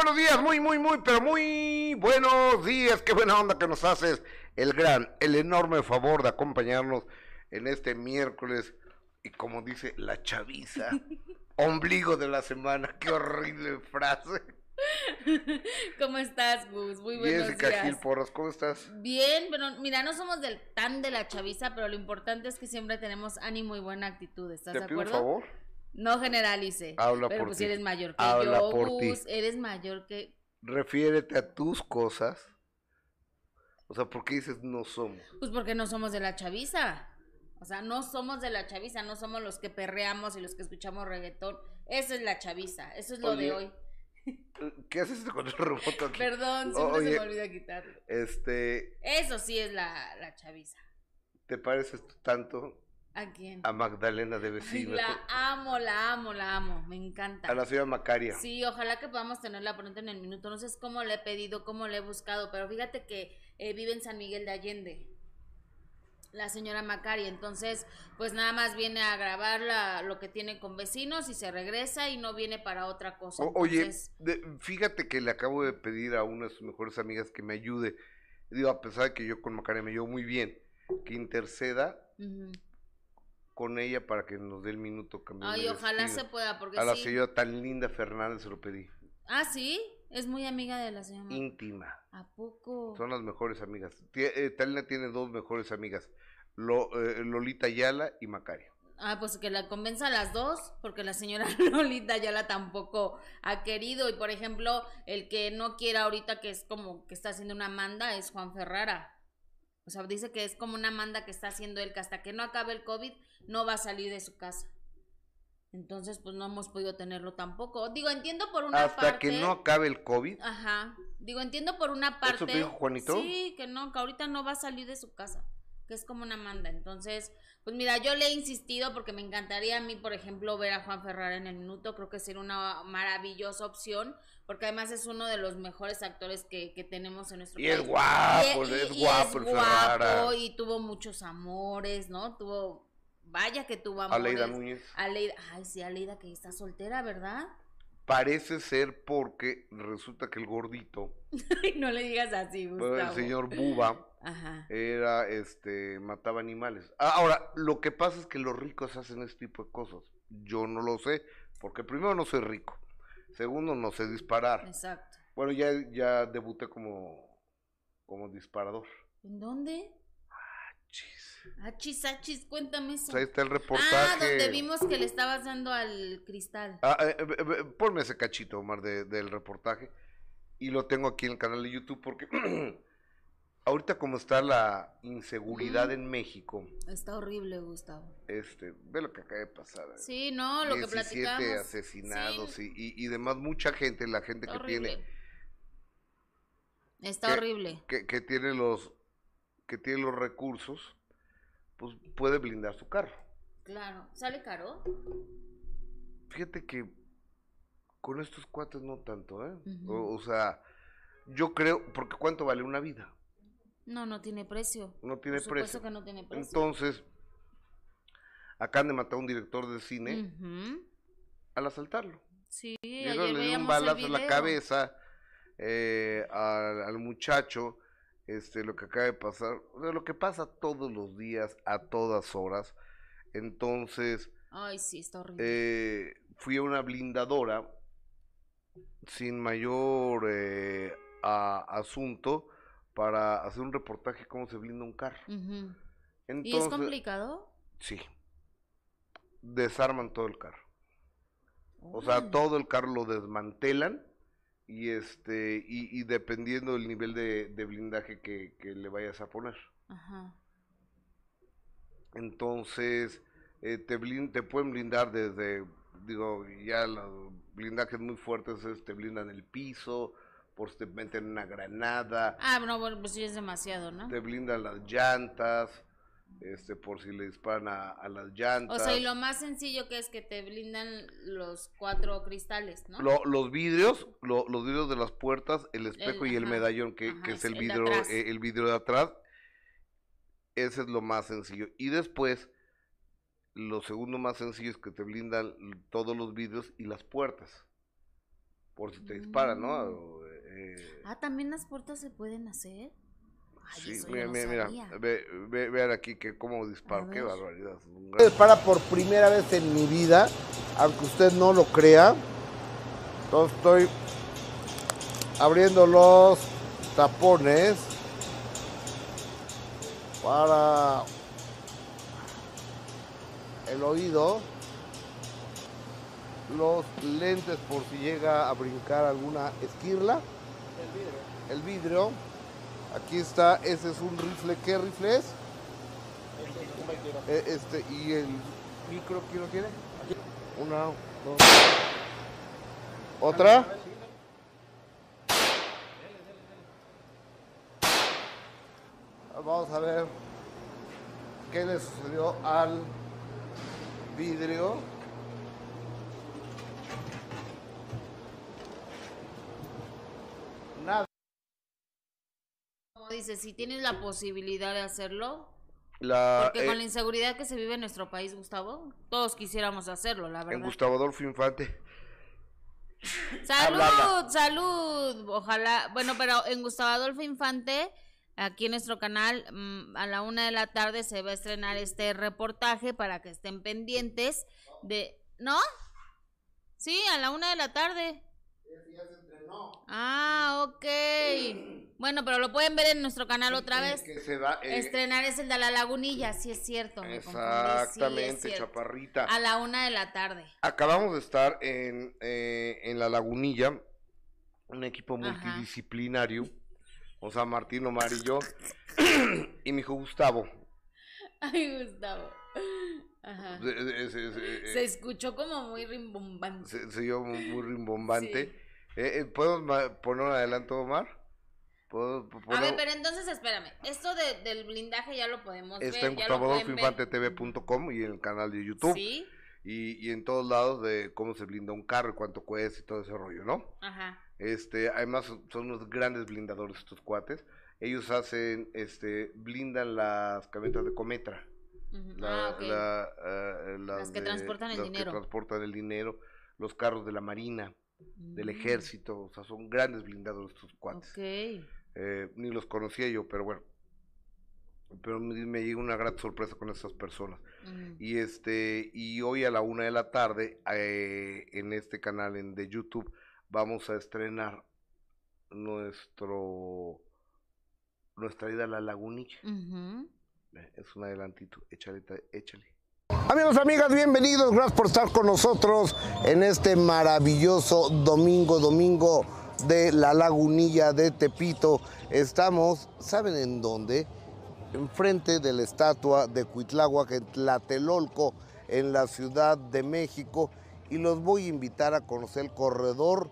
Buenos días, muy, muy, muy, pero muy buenos días. Qué buena onda que nos haces el gran, el enorme favor de acompañarnos en este miércoles. Y como dice la chaviza, ombligo de la semana. Qué horrible frase. ¿Cómo estás, Gus? Muy buenos Jessica días. Gil Porras, ¿cómo estás? Bien, pero mira, no somos del tan de la chaviza, pero lo importante es que siempre tenemos ánimo y buena actitud. ¿Estás ¿Te de pido un acuerdo? favor? No generalice. Habla pero por pues ti. si eres mayor que Habla yo, por ti. Eres mayor que Refiérete a tus cosas. O sea, ¿por qué dices no somos? pues porque no somos de la chaviza. O sea, no somos de la chaviza, no somos los que perreamos y los que escuchamos reggaetón. Eso es la chaviza, eso es lo Oye, de hoy. ¿Qué haces con el remoto aquí? Perdón, siempre Oye. se me olvida quitarlo. Este, Eso sí es la, la chaviza. ¿te pareces tanto ¿A quién? a Magdalena de Vecino? la amo, la amo, la amo. Me encanta. A la señora Macaria. Sí, ojalá que podamos tenerla pronto en el minuto. No sé cómo le he pedido, cómo le he buscado, pero fíjate que eh, vive en San Miguel de Allende. La señora Macari, entonces, pues nada más viene a grabar la- lo que tiene con vecinos y se regresa y no viene para otra cosa. O- oye, de- fíjate que le acabo de pedir a una de sus mejores amigas que me ayude. Digo, a pesar de que yo con Macaria me llevo muy bien, que interceda ujú. Con ella para que nos dé el minuto cambiando ay, de ojalá se pueda, porque A la señora tan linda Fernández se lo pedí. Ah, sí, es muy amiga de la señora. Íntima. ¿A poco? Son las mejores amigas. Eh, Talina tiene dos mejores amigas. Lo- eh, Lolita Ayala y Macaria. Ah, pues que la convenza a las dos, porque la señora Lolita ya la tampoco ha querido. Y por ejemplo, el que no quiera ahorita, que es como que está haciendo una manda, es Juan Ferrara. O sea, dice que es como una manda que está haciendo él, que hasta que no acabe el COVID no va a salir de su casa. Entonces, pues no hemos podido tenerlo tampoco. Digo, entiendo por una Hasta parte. que no acabe el COVID. Ajá. Digo, entiendo por una parte. ¿Eso te dijo Juanito? Sí, que no, que ahorita no va a salir de su casa, que es como una manda. Entonces, pues mira, yo le he insistido porque me encantaría a mí, por ejemplo, ver a Juan Ferrara en el minuto. Creo que sería una maravillosa opción, porque además es uno de los mejores actores que, que tenemos en nuestro Y país. es guapo, Y- es y guapo Ferrara. guapo, y tuvo muchos amores, ¿no? Tuvo, vaya que tuvo amores. Aleida Núñez. Aleida, ay, sí, Aleida que está soltera, ¿verdad? Parece ser porque resulta que el gordito, no le digas así, Gustavo. el señor Buba, Ajá. era este mataba animales. Ah, Ahora, lo que pasa es que los ricos hacen este tipo de cosas. Yo no lo sé, porque primero no soy rico. Segundo, no sé disparar. Exacto. Bueno, ya, ya debuté como, como disparador. ¿En dónde? Chis. Achis, achis, cuéntame eso. Pues ahí está el ah, reportaje. donde vimos que le estabas dando al cristal. Ah, eh, eh, eh, ponme ese cachito, Omar, de- del reportaje. Y lo tengo aquí en el canal de YouTube porque ahorita como está la inseguridad Mm. en México, Está horrible, Gustavo. este, ve lo que acaba de pasar. Sí, no, lo que 17 platicamos. asesinados Sí, y, y, y demás, mucha gente, la gente está que tiene. Está horrible. que, que tiene los, que tiene los recursos, pues puede blindar su carro. Claro. ¿Sale caro? Fíjate que con estos cuates no tanto, ¿eh? O, o sea, yo creo, porque ¿cuánto vale una vida? No, no tiene precio. No tiene Por precio. que no tiene precio. Entonces, acaban de matar a un director de cine al asaltarlo. Sí, Llegaron, ayer le dio un balazo en la cabeza eh, al, al muchacho, este, lo que acaba de pasar, o sea, lo que pasa todos los días, a todas horas. Entonces, Ay, sí, está horrible. eh, fui a una blindadora sin mayor eh, a- asunto para hacer un reportaje cómo se blinda un carro. ¿Y es complicado? sí, desarman todo el carro. O sea, todo el carro lo desmantelan y este y, y dependiendo del nivel de, de blindaje que, que le vayas a poner. Ajá. Entonces, eh, te, blin- te pueden blindar desde, digo, ya los blindajes muy fuertes es, te blindan el piso, por si te meten una granada, Ah, no, bueno, pues sí es demasiado, ¿no? te blindan las llantas, este, por si le disparan a, a las llantas. O sea, y lo más sencillo que es que te blindan los cuatro cristales, ¿no? Lo- los vidrios, lo- los vidrios de las puertas, el espejo y el medallón, que, ajá, que es el el vidrio, atrás. eh, el vidrio de atrás, ese es lo más sencillo. Y después, lo segundo más sencillo es que te blindan todos los vidrios y las puertas. por si te disparan, ¿no? Eh, Ah, también las puertas se pueden hacer. Ay, sí, mira, no mira, ve- ve- vean aquí que cómo disparo, qué barbaridad. es un gran- para por primera vez en mi vida, aunque usted no lo crea. Entonces estoy abriendo los tapones para el oído, los lentes por si llega a brincar alguna esquirla, el vidrio. Aquí está, ese es un rifle. ¿Qué rifle es? Eh, Este, ¿y el micro quién lo tiene? Una, dos. ¿Otra? Vamos a ver qué le sucedió al vidrio. Dices, si tienes la posibilidad de hacerlo, La, porque eh, con la inseguridad que se vive en nuestro país, Gustavo, todos quisiéramos hacerlo, la en verdad. Gustavo Adolfo Infante. Salud, salud. Ojalá, bueno, pero en Gustavo Adolfo Infante, aquí en nuestro canal, mm, a la una de la tarde se va a estrenar este reportaje para que estén pendientes de, ¿no? Sí, a la una de la tarde. Ah, ok. Bueno, pero lo pueden ver en nuestro canal otra vez. Que se da, eh, Estrenar es el de la lagunilla, sí es cierto. me confundí, sí es exactamente, cierto. chaparrita. A la una de la tarde. Acabamos de estar en, eh, en La Lagunilla, un equipo Ajá. multidisciplinario, o sea, Martín Omar y yo, y mi hijo Gustavo. Ay, Gustavo. Ajá. Se, se- se- se- Se escuchó como muy rimbombante. se- se oyó muy muy rimbombante. Sí. Eh, eh, ¿Puedo poner un adelanto, Omar? ¿Puedo p- A ver, pero entonces espérame. Esto de- del blindaje ya lo podemos Está ver. en pueden ver. GustavoAdolfoInfanteTV.com y en el canal de YouTube. Sí. Y, y en todos lados de cómo se blinda un carro y cuánto cuesta y todo ese rollo, ¿no? Ajá. Este, además son son unos grandes blindadores estos cuates. Ellos hacen, este, blindan las camionetas de Cometra. ujú. La- ah, la, eh, Las que transportan el las dinero. que transportan el dinero, los carros de la marina, del Mm, ejército, o sea, son grandes blindadores estos cuates. Ok. Eh, ni los conocía yo, pero bueno. Pero me, me llegó una gran sorpresa con estas personas. ujú. Y este, y hoy a la una de la tarde, eh, en este canal en, de YouTube, vamos a estrenar nuestro nuestra ida a la lagunilla. Eh, Es un adelantito, échale, échale. Amigos, amigas, bienvenidos. Gracias por estar con nosotros en este maravilloso domingo, domingo de la lagunilla de Tepito. Estamos, ¿saben en dónde? Enfrente de la estatua de Cuitláhuac en Tlatelolco, en la Ciudad de México. Y los voy a invitar a conocer el corredor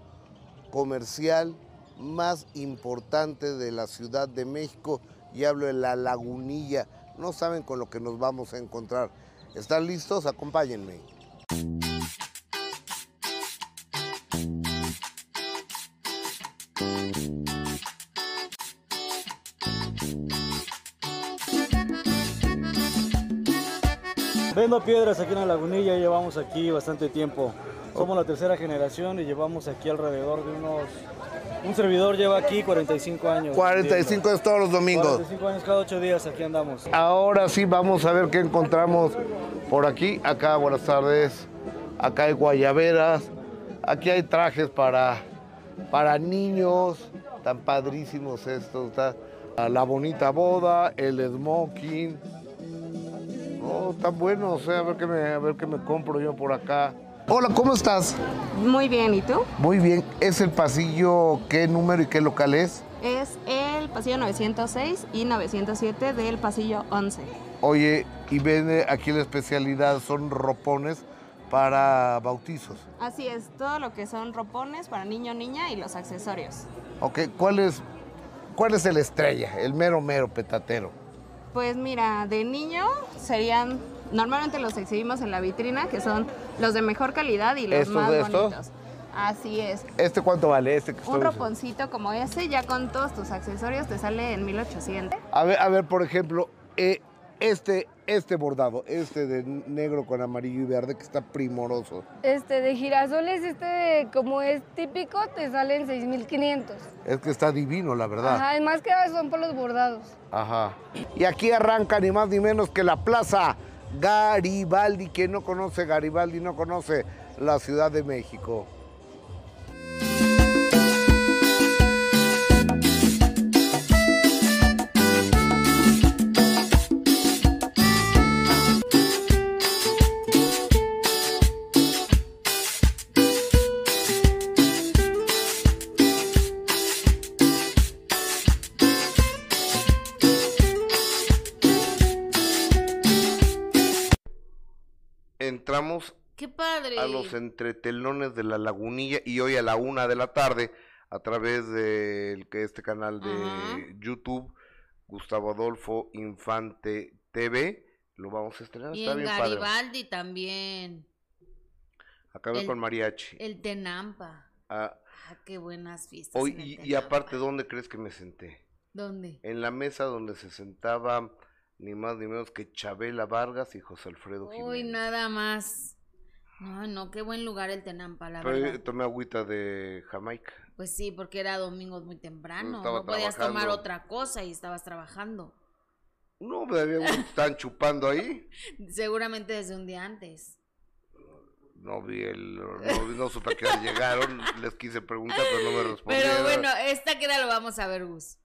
comercial más importante de la Ciudad de México y hablo de la lagunilla. No saben con lo que nos vamos a encontrar. ¿Están listos? Acompáñenme. Vendo piedras aquí en la lagunilla, llevamos aquí bastante tiempo. Somos la tercera generación y llevamos aquí alrededor de unos... Un servidor lleva aquí 45 años. 45 es todos los domingos. 45 años cada 8 días aquí andamos. Ahora sí vamos a ver qué encontramos por aquí. Acá, buenas tardes. Acá hay guayaberas. Aquí hay trajes para, para niños. Tan padrísimos estos. Está la bonita boda, el smoking. Oh, tan buenos. eh, A ver qué me, a ver qué me compro yo por acá. Hola, ¿cómo estás? Muy bien, ¿y tú? Muy bien. ¿Es el pasillo qué número y qué local es? Es el pasillo 906 y 907 del pasillo 11. Oye, y vende aquí la especialidad son ropones para bautizos. Así es, todo lo que son ropones para niño, niña y los accesorios. Ok, ¿cuál es, cuál es el estrella, el mero mero petatero? Pues mira, de niño serían, normalmente los exhibimos en la vitrina, que son los de mejor calidad y los ¿Estos más de estos? bonitos. Así es. ¿Este cuánto vale? Este que Un roponcito como ese, ya con todos tus accesorios, te sale en 1800. A ver, a ver, por ejemplo, eh, este, este bordado, este de negro con amarillo y verde que está primoroso. Este de girasoles, este como es típico, te salen 6.500. Es que está divino, la verdad. Ajá, más que son por los bordados. Ajá. Y aquí arranca ni más ni menos que la plaza Garibaldi. Quien no conoce Garibaldi no conoce la Ciudad de México. A los entretelones de la lagunilla y hoy a la una de la tarde a través de este canal de. YouTube Gustavo Adolfo Infante TV lo vamos a estrenar y está en bien padre Garibaldi también. acabé el- con mariachi El Tenampa. Ah, Ah, qué buenas fiestas. hoy y, aparte dónde crees que me senté ¿Dónde? en la mesa donde se sentaba ni más ni menos que Chabela Vargas y José Alfredo Uy, Jiménez nada más. No, no, qué buen lugar el Tenampa, la Pero verdad. tomé agüita de Jamaica Pues sí, porque era domingo muy temprano. estaba No podías tomar otra cosa y estabas trabajando. no me había están chupando ahí Seguramente desde un día antes. No vi el. No, no supe hora llegaron. Les quise preguntar, pero no me respondieron. Pero bueno, esta que era lo vamos a ver, Gus.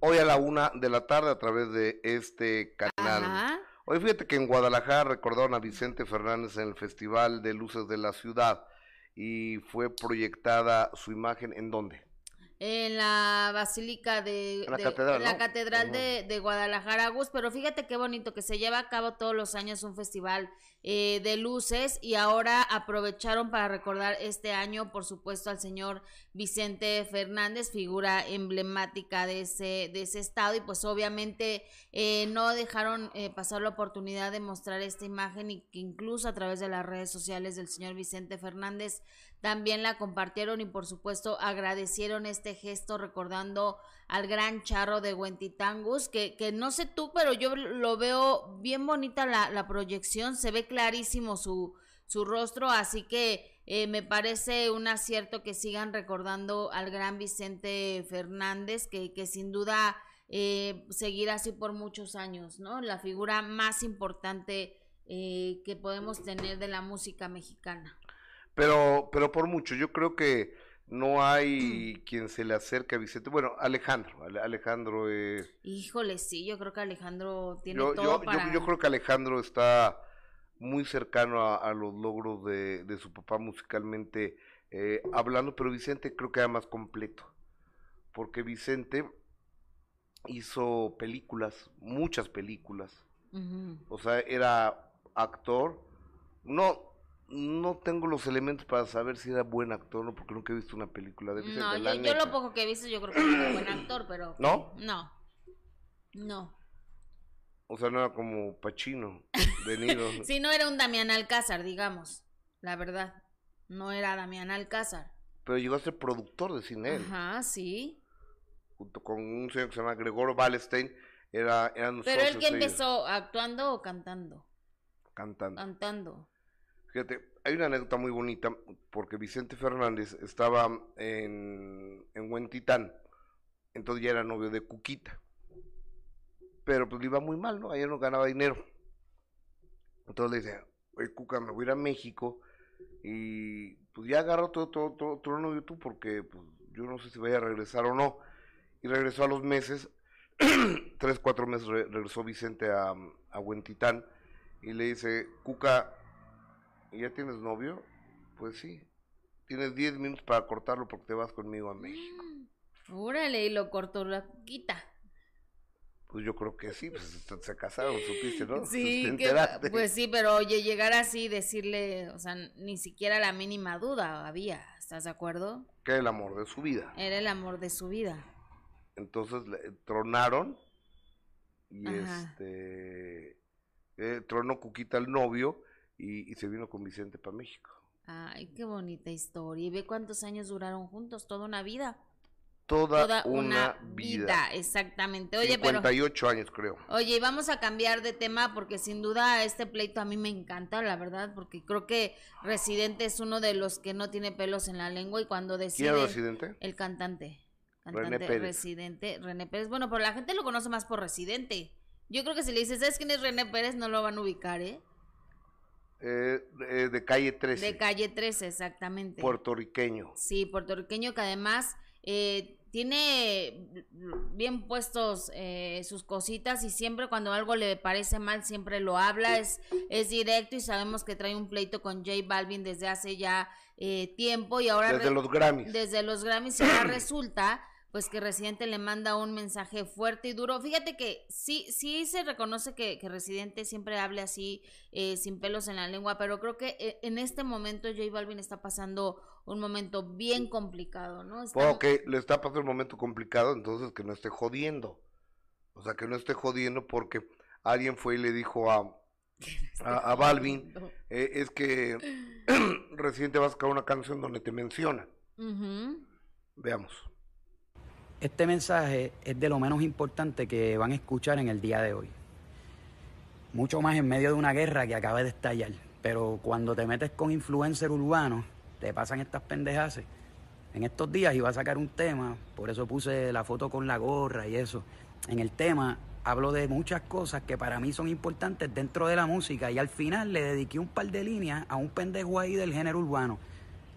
Hoy a la una de la tarde a través de este canal. Ajá. Hoy fíjate que en Guadalajara recordaron a Vicente Fernández en el Festival de Luces de la Ciudad y fue proyectada su imagen en dónde? En la Basílica de, En la de- catedral, en la ¿no? catedral Ajá. de, de Guadalajara, Gus, pero fíjate qué bonito que se lleva a cabo todos los años un festival eh, de luces y ahora aprovecharon para recordar este año, por supuesto, al señor Vicente Fernández, figura emblemática de ese, de ese estado y pues obviamente eh, no dejaron eh, pasar la oportunidad de mostrar esta imagen y que incluso a través de las redes sociales del señor Vicente Fernández también la compartieron y por supuesto agradecieron este gesto recordando al gran charro de Huentitangus, que, que no sé tú, pero yo lo veo bien bonita la, la proyección, se ve clarísimo su, su rostro, así que eh, me parece un acierto que sigan recordando al gran Vicente Fernández, que, que sin duda eh, seguirá así por muchos años, ¿no? La figura más importante eh, que podemos tener de la música mexicana. Pero, pero por mucho, yo creo que no Mm. hay quien se le acerque a Vicente. Bueno, Alejandro, Ale- Alejandro es... Híjole, sí, yo creo que Alejandro tiene Yo, todo yo, yo- para... yo creo que Alejandro está muy cercano a, a los logros de, de su papá musicalmente eh, hablando, pero Vicente creo que era más completo, porque Vicente hizo películas, muchas películas, o sea, era actor, no, no tengo los elementos para saber si era buen actor o no, porque nunca he visto una película de Vicente, No, yo, yo lo poco que he visto, yo creo que un buen actor, pero... ¿No? No. No. O sea, no era como Pacino, De Niro. Si no era un Damián Alcázar, digamos, la verdad. No era Damián Alcázar. pero llegó a ser productor de cine. Ajá, sí. junto con un señor que se llama Gregorio Ballestein, era, eran Pero él que empezó actuando o cantando. cantando. Cantando. Fíjate, hay una anécdota muy bonita, porque Vicente Fernández estaba en, en Huentitán, entonces ya era novio de Cuquita, pero pues le iba muy mal, ¿no? Ayer no ganaba dinero. Entonces le dice, oye Cuca, me voy a ir a México y pues ya agarro todo, todo, todo, otro novio tú porque pues yo no sé si vaya a regresar o no. Y regresó a los meses, tres, cuatro meses re- regresó Vicente a, a Huentitán y le dice, Cuca, ¿y ¿ya tienes novio? Pues sí. Tienes 10 minutos para cortarlo porque te vas conmigo a México. Mm, Órale, y lo cortó la quita. Pues yo creo que sí, pues se- se casaron, supiste, ¿no? Sí, Te que- enteraste. pues sí, pero oye, llegar así, decirle, o sea, ni siquiera la mínima duda había, ¿estás de acuerdo? Que era el amor de su vida. Era el amor de su vida. Entonces le- tronaron y Ajá. este eh, tronó Cuquita el novio y, y se vino con Vicente para México. Ay, qué bonita historia. Y ve cuántos años duraron juntos, toda una vida. toda, toda una, vida. Exactamente. Oye, pero 58 años, creo. Oye, y vamos a cambiar de tema porque sin duda este pleito a mí me encanta, la verdad, porque creo que Residente es uno de los que no tiene pelos en la lengua y cuando decide... ¿Quién es Residente? El cantante. René Cantante Pérez. Residente, René Pérez. Bueno, pero la gente lo conoce más por Residente. Yo creo que si le dices, ¿sabes quién es René Pérez? No lo van a ubicar, ¿eh? Eh, eh, de calle 13. De calle 13, exactamente. Puertorriqueño. Sí, puertorriqueño que además eh, tiene bien puestos eh, sus cositas y siempre cuando algo le parece mal siempre lo habla, es, es directo y sabemos que trae un pleito con J Balvin desde hace ya eh, tiempo y ahora... Desde los Grammys. Desde los Grammys y ahora resulta pues que Residente le manda un mensaje fuerte y duro. Fíjate que sí, sí se reconoce que, que Residente siempre hable así, eh, sin pelos en la lengua, pero creo que eh, en este momento J Balvin está pasando un momento bien complicado, ¿no? Está- Ok, le está pasando un momento complicado, entonces que no esté jodiendo. O sea, que no esté jodiendo porque alguien fue y le dijo a, a, a Balvin, eh, es que reciente va a sacar una canción donde te menciona. Veamos. Este mensaje es de lo menos importante que van a escuchar en el día de hoy. Mucho más en medio de una guerra que acaba de estallar. Pero cuando te metes con influencer urbano, te pasan estas pendejas. En estos días iba a sacar un tema, por eso puse la foto con la gorra y eso. En el tema hablo de muchas cosas que para mí son importantes dentro de la música y al final le dediqué un par de líneas a un pendejo ahí del género urbano.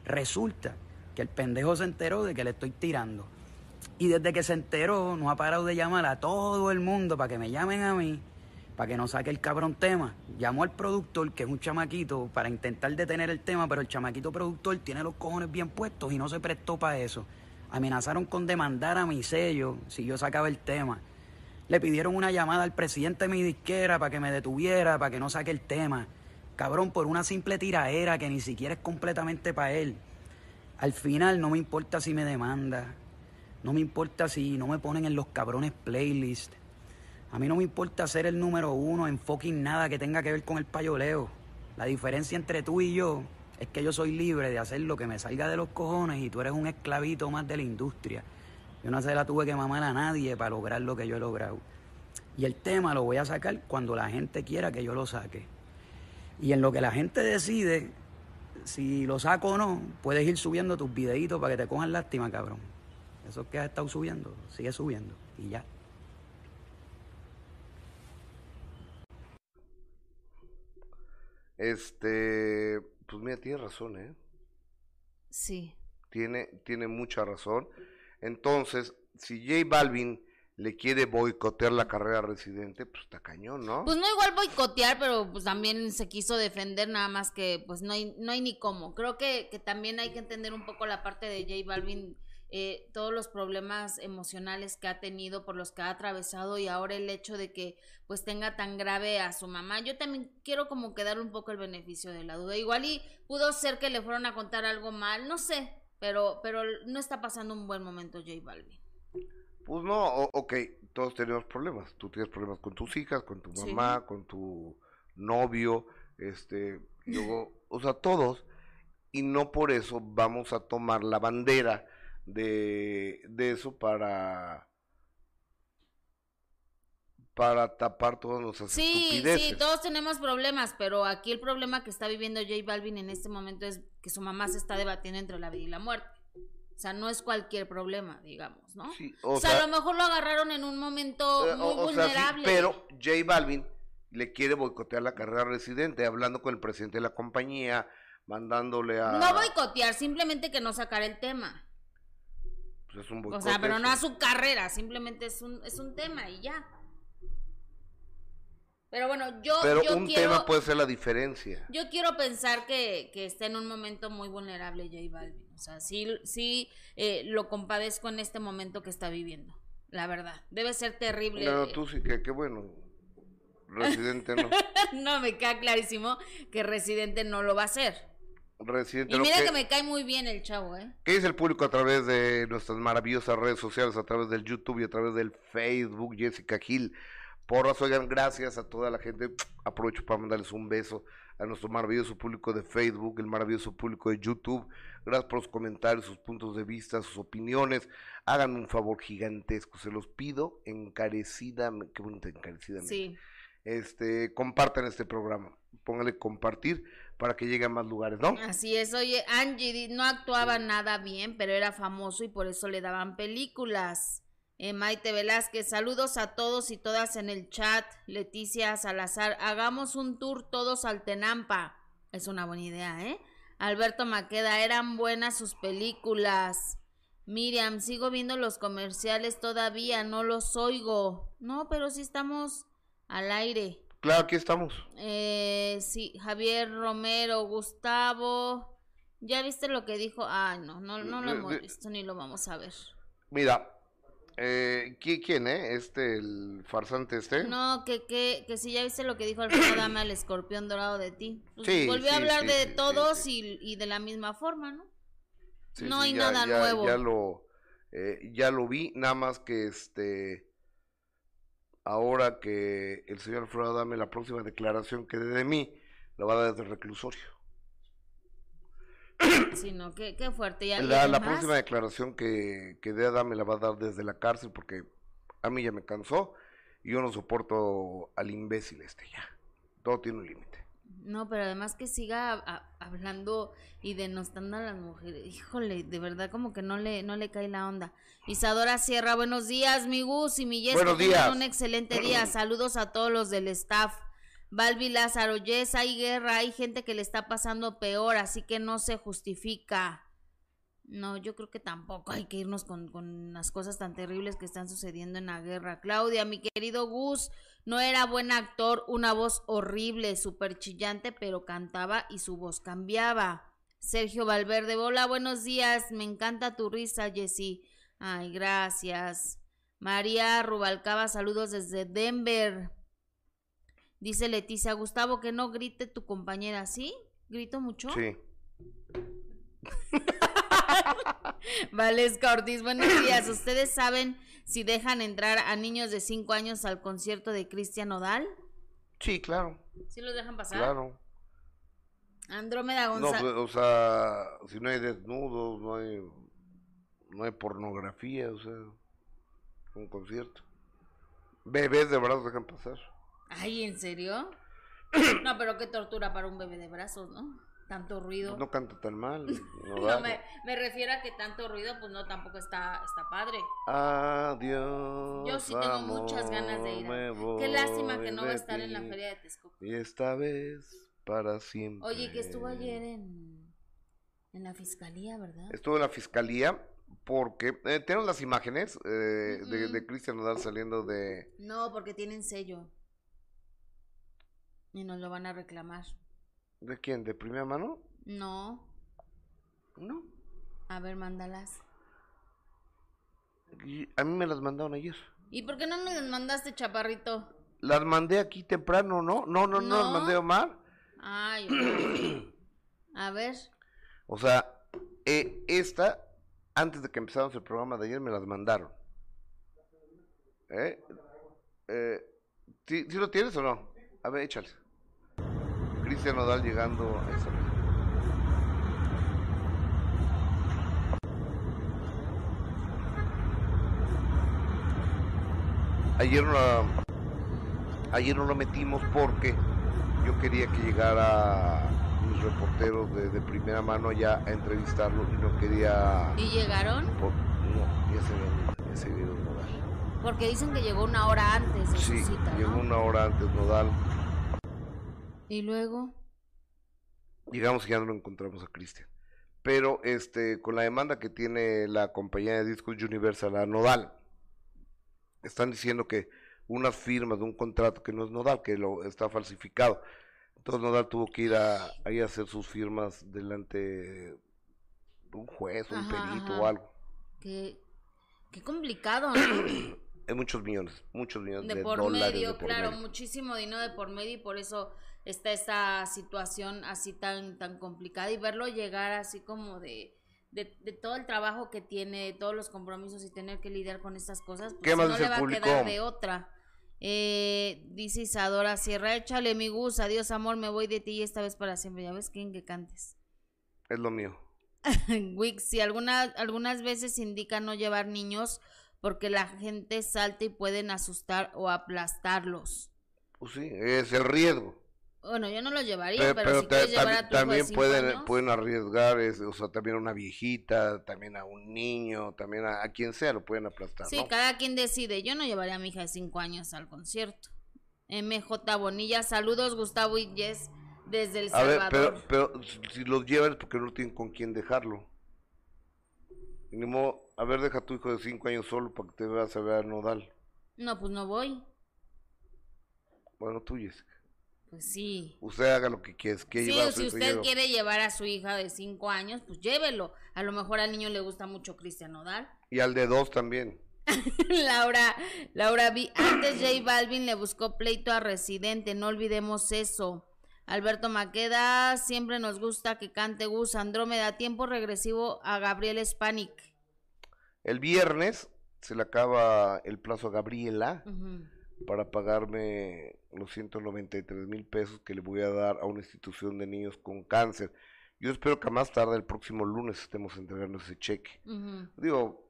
Resulta que el pendejo se enteró de que le estoy tirando. Y desde que se enteró, no ha parado de llamar a todo el mundo para que me llamen a mí, para que no saque el cabrón tema. Llamó al productor, que es un chamaquito, para intentar detener el tema, pero el chamaquito productor tiene los cojones bien puestos y no se prestó para eso. Amenazaron con demandar a mi sello si yo sacaba el tema. Le pidieron una llamada al presidente de mi disquera para que me detuviera, para que no saque el tema. Cabrón, por una simple tiraera que ni siquiera es completamente para él. Al final no me importa si me demanda, no me importa si no me ponen en los cabrones playlists. A mí no me importa ser el número uno en fucking nada que tenga que ver con el payoleo. La diferencia entre tú y yo es que yo soy libre de hacer lo que me salga de los cojones y tú eres un esclavito más de la industria. Yo no se la tuve que mamar a nadie para lograr lo que yo he logrado. Y el tema lo voy a sacar cuando la gente quiera que yo lo saque. Y en lo que la gente decide, si lo saco o no, puedes ir subiendo tus videitos para que te cojan lástima, cabrón. Eso que has estado subiendo, sigue subiendo y ya. Este, pues mira, tiene razón, ¿eh? Sí. Tiene, tiene mucha razón. Entonces, si J Balvin le quiere boicotear la carrera residente, pues está cañón, ¿no? Pues no igual boicotear, pero pues también se quiso defender, nada más que pues no hay, no hay ni cómo. Creo que, que también hay que entender un poco la parte de J Balvin, eh, todos los problemas emocionales que ha tenido, por los que ha atravesado y ahora el hecho de que pues tenga tan grave a su mamá. Yo también quiero como que darle un poco el beneficio de la duda. Igual y pudo ser que le fueron a contar algo mal, no sé, pero, pero no está pasando un buen momento J Balvin. Pues no, o- ok, todos tenemos problemas. Tú tienes problemas con tus hijas, con tu Sí. mamá, con tu novio, este, luego, o sea, todos. Y no por eso vamos a tomar la bandera de, de eso para para tapar todas nuestras Sí, estupideces. sí, todos tenemos problemas, pero aquí el problema que está viviendo J Balvin en este momento es que su mamá se está debatiendo entre la vida y la muerte. O sea, no es cualquier problema, digamos, ¿no? Sí, o, o sea, sea, a lo mejor lo agarraron en un momento Eh, muy o- o sea, sí, vulnerable. pero J Balvin le quiere boicotear la carrera residente, hablando con el presidente de la compañía, mandándole a... No boicotear, simplemente que no sacar el tema. Pues es un O sea, pero no a su carrera, simplemente es un, es un tema y ya. Pero bueno, yo, Pero yo un quiero... tema puede ser la diferencia. Yo quiero pensar que, que está en un momento muy vulnerable J Balvin. O sea, sí, sí eh, lo compadezco en este momento que está viviendo. La verdad. Debe ser terrible. No, tú sí que, qué bueno. Residente no. no, me queda clarísimo que Residente no lo va a hacer. Residente Y mira ¿Qué, que me cae muy bien el chavo, ¿eh? qué dice el público a través de nuestras maravillosas redes sociales, a través del YouTube y a través del Facebook? Jessica Gil porras. Oigan, gracias a toda la gente. Aprovecho para mandarles un beso a nuestro maravilloso público de Facebook, el maravilloso público de YouTube. Gracias por los comentarios, sus puntos de vista, sus opiniones. Háganme un favor gigantesco, se los pido encarecidamente. Qué bonito, encarecidamente. Sí. Este, compartan este programa. Póngale compartir para que llegue a más lugares, ¿no? Así es, oye, Angie no actuaba nada bien, pero era famoso y por eso le daban películas. Eh, Maite Velázquez, saludos a todos y todas en el chat. Leticia Salazar, hagamos un tour todos al Tenampa. Es una buena idea, ¿eh? Alberto Maqueda, eran buenas sus películas. Miriam, sigo viendo los comerciales todavía, no los oigo. No, pero sí estamos al aire. Claro, aquí estamos. Eh, sí, Javier Romero, Gustavo. ¿Ya viste lo que dijo? Ah, no, no, no lo hemos visto ni lo vamos a ver. Mira, eh, ¿qui- ¿quién, eh? Este, el farsante este. No, que, que, que si ya viste lo que dijo Alfredo Dame al escorpión dorado de ti. Pues Sí, volvió a hablar sí, de todos. Y, y de la misma forma, ¿no? No hay ya- nada ya- nuevo. Ya lo, eh, ya lo vi, nada más que este. Ahora que el señor Alfredo dame la próxima declaración que dé de mí, la va a dar desde el reclusorio. Sí, no, qué, qué fuerte. Y La, próxima declaración que, que dé Adame la va a dar desde la cárcel porque a mí ya me cansó y yo no soporto al imbécil este ya. Todo tiene un límite. No, pero además que siga a- hablando y denostando a las mujeres. Híjole, de verdad como que no le, no le cae la onda. Isadora Sierra, buenos días, mi Gus y mi Jess. Buenos días. Un excelente día. Saludos a todos los del staff. Balbi Lázaro, Jess, hay guerra, hay gente que le está pasando peor, así que no se justifica. No, yo creo que tampoco hay que irnos con, con las cosas tan terribles que están sucediendo en la guerra. Claudia, mi querido Gus, no era buen actor, una voz horrible, súper chillante, pero cantaba y su voz cambiaba. Sergio Valverde, hola, buenos días, me encanta tu risa, Jessy. Ay, gracias. María Rubalcaba, saludos desde Denver. Dice Leticia, Gustavo, que no grite tu compañera, ¿sí? ¿Grito mucho? Sí. Valesca Ortiz, buenos días. ¿Ustedes saben si dejan entrar a niños de 5 años al concierto de Cristian Odal? Sí, claro, ¿Sí los dejan pasar? claro. Andrómeda No, González. pues, o sea, si no hay desnudos, no hay, no hay pornografía, o sea, un concierto. Bebés de brazos dejan pasar. Ay, ¿en serio? No, pero qué tortura para un bebé de brazos, ¿no? Tanto ruido. No canta tan mal. No, me, me refiero a que tanto ruido, pues no, tampoco está, está padre. Adiós. Yo sí tengo muchas ganas de ir. me Qué lásima que no va a estar en la feria de Texcoco. Y esta vez para siempre. Oye, que estuvo ayer en, en la fiscalía, ¿verdad? Estuvo en la fiscalía porque eh, tenemos las imágenes eh, de, de Cristian Nodal saliendo de. No, porque tienen sello. Y nos lo van a reclamar. ¿De quién? ¿De primera mano? No. No. A ver, mándalas. Y a mí me las mandaron ayer. ¿Y por qué no me las mandaste, chaparrito? Las mandé aquí temprano, ¿no? No, no, no, No. las mandé a Omar. Ay, a ver. O sea, eh, esta, antes de que empezáramos el programa de ayer, me las mandaron. ¿Eh? eh ¿sí, sí lo tienes o no? A ver, échale. Cristian Nodal llegando a esa. Ayer no, la- ayer no lo metimos porque yo quería que llegara mis reporteros de, de primera mano ya a entrevistarlo y no quería... ¿Y llegaron? por- no, ya se ya se Nodal. Porque dicen que llegó una hora antes de Sí, su cita, llegó ¿no? una hora antes Nodal. Y luego. Llegamos y ya no lo encontramos a Cristian. Pero este, con la demanda que tiene la compañía de discos Universal a Nodal, están diciendo que unas firmas de un contrato que no es Nodal, que lo está falsificado. Entonces Nodal tuvo que ir a, hacer sus firmas delante de un juez, un Ajá, perito ajá. o algo. Qué, qué complicado, ¿no? Es muchos millones, muchos millones de, de por dólares medio, de por claro, medio. muchísimo dinero de por medio y por eso está esta situación así tan tan complicada y verlo llegar así como de, de, de todo el trabajo que tiene, de todos los compromisos y tener que lidiar con estas cosas, pues ¿Qué más no dice le va a quedar de otra. Eh, dice Isadora Sierra, échale mi gus, adiós amor, me voy de ti y esta vez para siempre. Ya ves quién que cantes. Es lo mío. Wix, si alguna, algunas veces indica no llevar niños porque la gente salta y pueden asustar o aplastarlos. Pues sí, es el riesgo. Bueno, yo no los llevaría, Pe- pero, si quieres llevar también, a tu hijo de también pueden, años, pueden arriesgar, es- o sea, también a una viejita, también a un niño, también a, a quien sea lo pueden aplastar, Sí, ¿no? cada quien decide. Yo no llevaría a mi hija de 5 años al concierto. MJ Bonilla, saludos Gustavo y Jess desde El A ver, Salvador. pero, pero si- los llevan es porque no tienen con quién dejarlo. Ni modo, a ver, deja a tu hijo de 5 años solo para que te veas a ver a Nodal. No, pues no voy. Bueno, tú, Jessica. Pues sí. Usted haga lo que quiera. Que Sí, lleva a si su usted quiere llevar a su hija de 5 años, pues llévelo. A lo mejor al niño le gusta mucho Cristian Nodal. Y al de dos también. Laura, Laura vi, antes J Balvin le buscó pleito a Residente, no olvidemos eso. Alberto Maqueda, siempre nos gusta que cante Gus Andrómeda, tiempo regresivo a Gabriel Spanik. El viernes se le acaba el plazo a Gabriela para pagarme los 193 mil pesos que le voy a dar a una institución de niños con cáncer. Yo espero que a más tarde el próximo lunes estemos entregando ese cheque. Digo,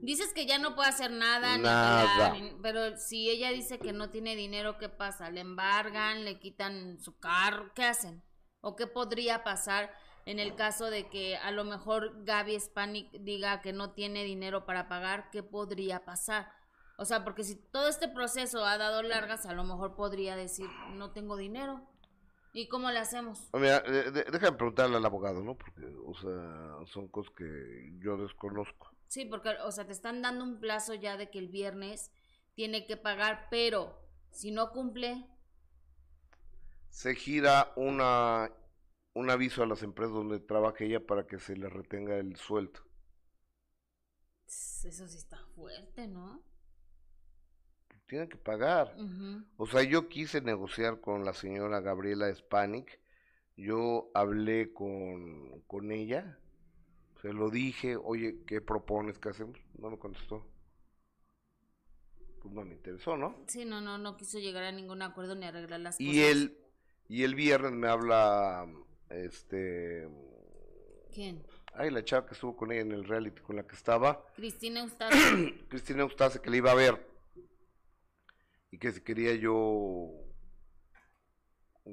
Dices que ya no puede hacer nada, Nada. pero si ella dice que no tiene dinero, ¿qué pasa? ¿Le embargan? ¿Le quitan su carro? ¿Qué hacen? ¿O qué podría pasar en el caso de que a lo mejor Gaby Spanik diga que no tiene dinero para pagar? ¿Qué podría pasar? O sea, porque si todo este proceso ha dado largas, a lo mejor podría decir, no tengo dinero. ¿Y cómo le hacemos? mira, de- de- déjame preguntarle al abogado, ¿no? Porque, o sea, son cosas que yo desconozco. Sí, porque, o sea, te están dando un plazo ya de que el viernes tiene que pagar, pero si no cumple, Se gira una, un aviso a las empresas donde trabaja ella para que se le retenga el sueldo. eso sí está fuerte, ¿no? Tienen que pagar. O sea, yo quise negociar con la señora Gabriela Spanik. Yo hablé con, con ella. Se lo dije, oye, ¿qué propones? ¿Qué hacemos? No me contestó. Pues no me interesó, ¿no? Sí, no, no, no quiso llegar a ningún acuerdo ni arreglar las Y cosas. el, y el viernes me habla, este... ¿Quién? Ay, la chava que estuvo con ella en el reality con la que estaba. Cristina Eustacio. Cristina Eustace que le iba a ver y que si quería yo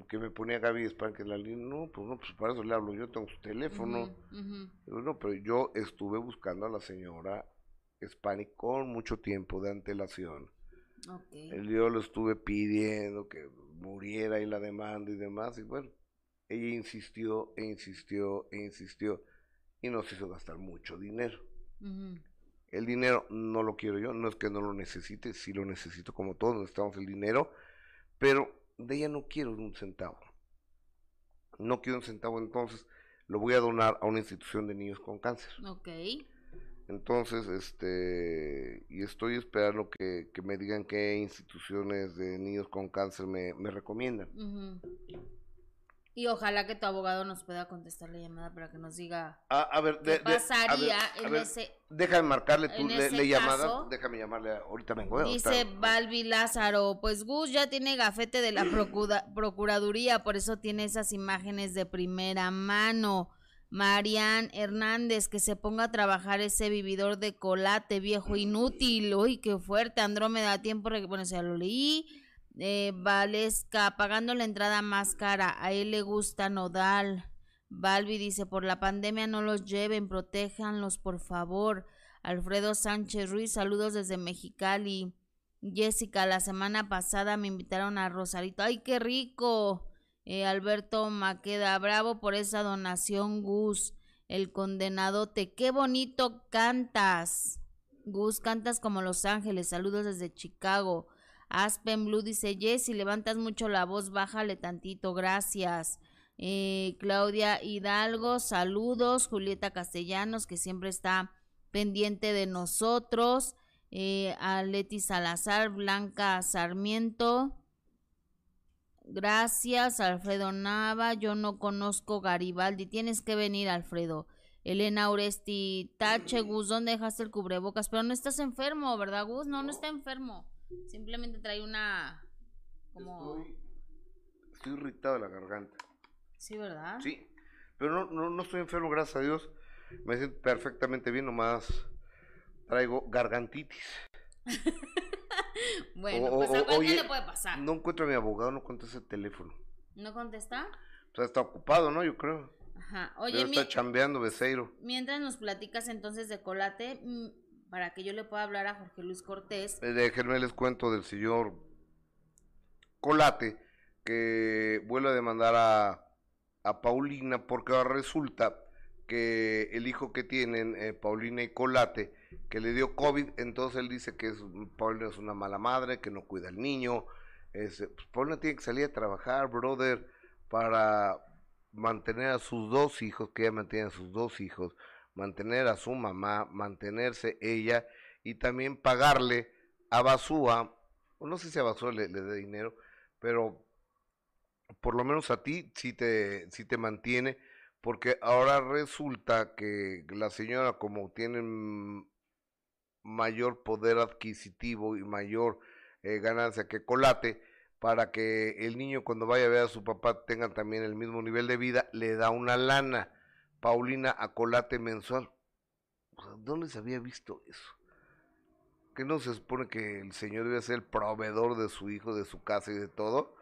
que me ponía Gaby Spank en la línea, no, pues no, pues para eso le hablo, yo tengo su teléfono. Digo, no, pero yo estuve buscando a la señora Spanic con mucho tiempo de antelación, Ok. el yo lo estuve pidiendo que muriera y la demanda y demás, y bueno, ella insistió e insistió e insistió y nos hizo gastar mucho dinero. Ujú. El dinero no lo quiero yo, no es que no lo necesite, sí lo necesito como todos, necesitamos el dinero, pero de ella no quiero un centavo. No quiero un centavo, entonces lo voy a donar a una institución de niños con cáncer. Ok. Entonces, este, y estoy esperando que, que me digan qué instituciones de niños con cáncer me, me recomiendan. Y ojalá que tu abogado nos pueda contestar la llamada para que nos diga A, a ver, qué de- de- a ver, pasaría en ver, ese... Déjame marcarle en le, le llamada, caso, déjame llamarle, ahorita vengo. eh, Dice Balbi Lázaro, pues Gus ya tiene gafete de la Procuraduría, por eso tiene esas imágenes de primera mano. Marian Hernández, que se ponga a trabajar ese vividor de colate, viejo inútil. Uy, qué fuerte, Andrómeda, tiempo, bueno, ya lo leí. Eh, Valesca, pagando la entrada más cara, a él le gusta Nodal. Balbi dice, por la pandemia no los lleven, protéjanlos, por favor. Alfredo Sánchez Ruiz, saludos desde Mexicali. Jessica, la semana pasada me invitaron a Rosarito. ¡Ay, qué rico! Eh, Alberto Maqueda, bravo por esa donación, Gus. El condenadote, qué bonito cantas. Gus, cantas como Los Ángeles. Saludos desde Chicago. Aspen Blue dice, Jessy, levantas mucho la voz, bájale tantito, gracias. Eh, Claudia Hidalgo, saludos. Julieta Castellanos, que siempre está pendiente de nosotros. Eh, a Leti Salazar, Blanca Sarmiento. Gracias, Alfredo Nava. Yo no conozco Garibaldi. Tienes que venir, Alfredo. Elena Oresti, Tache, Gus, ¿dónde dejaste el cubrebocas? Pero no estás enfermo, ¿verdad, Gus? No, no está enfermo. Simplemente trae una como Estoy, estoy irritado de la garganta. Sí, ¿verdad? Sí, pero no, no, no estoy enfermo, gracias a Dios. Me siento perfectamente bien, nomás traigo gargantitis. Bueno, O- pues o- a cualquier oye, le puede pasar. No encuentro a mi abogado, no contesta el teléfono. ¿No contesta? O sea, está ocupado, ¿no? Yo creo. Ajá. Oye, Oye, mi- está chambeando, Beseiro. mientras nos platicas entonces de Colate, mm, para que yo le pueda hablar a Jorge Luis Cortés. Eh, Déjenme les cuento del señor Colate, que vuelve a demandar a, a Paulina, porque ahora resulta que el hijo que tienen, eh, Paulina y Colate, que le dio COVID, entonces él dice que es, Paulina es una mala madre, que no cuida al niño. Es, pues, Paulina tiene que salir a trabajar, brother, para mantener a sus dos hijos, que ella mantiene a sus dos hijos, mantener a su mamá, mantenerse ella y también pagarle a Basúa, no sé si a Basúa le, le dé dinero, pero por lo menos a ti sí te, sí te mantiene, porque ahora resulta que la señora como tiene mayor poder adquisitivo y mayor eh, ganancia que Colate, para que el niño cuando vaya a ver a su papá tenga también el mismo nivel de vida, le da una lana, Paulina a Colate mensual. ¿Dónde se había visto eso? que no se supone que el señor debe ser el proveedor de su hijo, de su casa y de todo?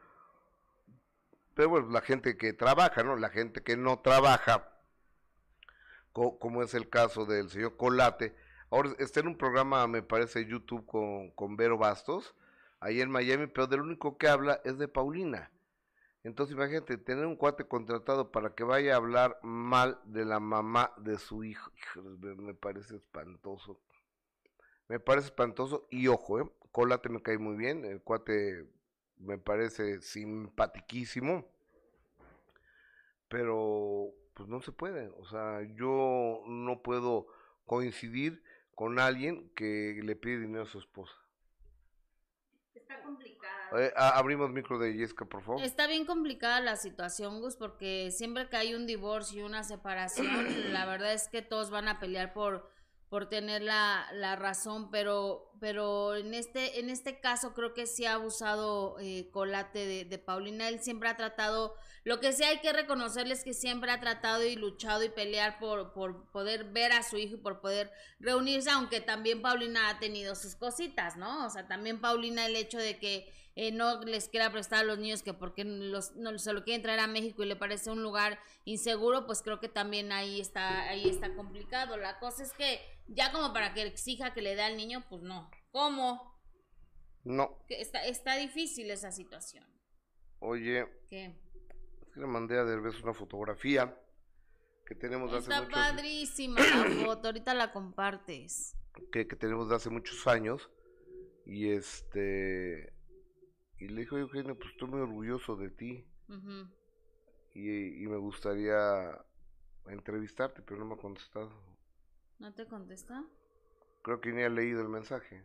Pero bueno, la gente que trabaja, ¿no? La gente que no trabaja, co- como es el caso del señor Colate, ahora está en un programa, me parece, YouTube con, con Vero Bastos, ahí en Miami, pero del único que habla es de Paulina. Entonces imagínate, tener un cuate contratado para que vaya a hablar mal de la mamá de su hijo, me, parece espantoso. Me parece espantoso y ojo, ¿eh? Colate me cae muy bien, el cuate me parece simpatiquísimo, pero pues no se puede, o sea, yo no puedo coincidir con alguien que le pide dinero a su esposa. Está complicada. Eh, abrimos micro de Jessica, por favor. Está bien complicada la situación, Gus, porque siempre que hay un divorcio y una separación, la verdad es que todos van a pelear por, por tener la, la razón, pero, pero en este, en este caso creo que sí ha abusado eh, Colate de, de Paulina. Él siempre ha tratado, lo que sí hay que reconocerle es que siempre ha tratado y luchado y pelear por, por poder ver a su hijo y por poder reunirse, aunque también Paulina ha tenido sus cositas, ¿no? O sea, también Paulina el hecho de que eh, no les quiera prestar a los niños que porque los, no se lo quieren traer a México y le parece un lugar inseguro, pues creo que también ahí está, ahí está complicado. La cosa es que ya como para que exija que le dé al niño, pues no. ¿Cómo? No, está, está difícil esa situación. oye, ¿Qué? es que le mandé a Derbez una fotografía que tenemos de hace Está muchos padrísima la foto, ahorita la compartes. que, que tenemos de hace muchos años y este y le dijo Eugenio pues estoy muy orgulloso de ti y, y me gustaría entrevistarte pero no me ha contestado ¿No te contesta? creo que ni ha leído el mensaje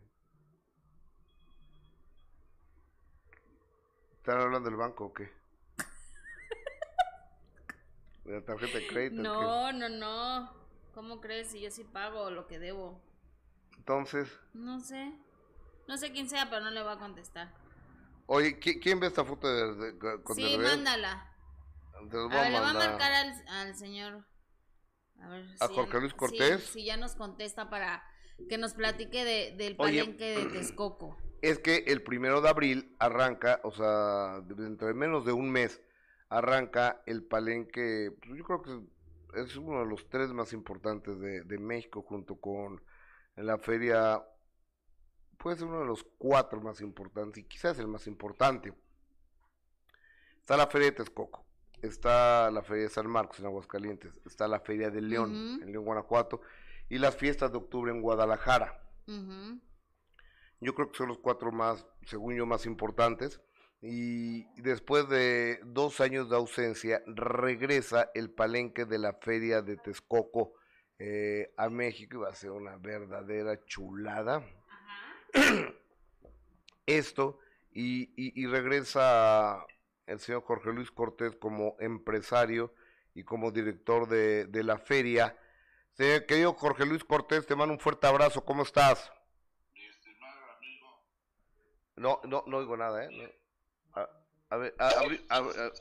¿están hablando del banco o qué? ¿de la tarjeta de crédito? No, no, no. ¿Cómo crees si yo sí pago lo que debo? entonces No sé. No sé quién sea, pero no le va a contestar. Oye ¿qui- ¿quién ve esta foto de, de- con Sí, Derbez? mándala. Voy A ver, le va a marcar al, al señor. A ver. ¿A si Jorge ya- Luis Cortés? Si, ya nos contesta para que nos platique de, del Oye. palenque de Texcoco. es que el primero de abril arranca, o sea, dentro de menos de un mes, arranca el palenque, pues, yo creo que es uno de los tres más importantes de, de México, junto con la feria, puede ser uno de los cuatro más importantes, y quizás el más importante. Está la feria de Texcoco, está la feria de San Marcos en Aguascalientes, está la feria de León, en León, Guanajuato, y las fiestas de octubre en Guadalajara. Yo creo que son los cuatro más, según yo, más importantes. Y después de dos años de ausencia, regresa el palenque de la feria de Texcoco eh, a México y va a ser una verdadera chulada. Esto, y, y- y regresa el señor Jorge Luis Cortés como empresario y como director de, de la feria. Señor querido Jorge Luis Cortés, te mando un fuerte abrazo, ¿cómo estás? No, no, no oigo nada, ¿eh? No. A, a ver, a- abri- a- a-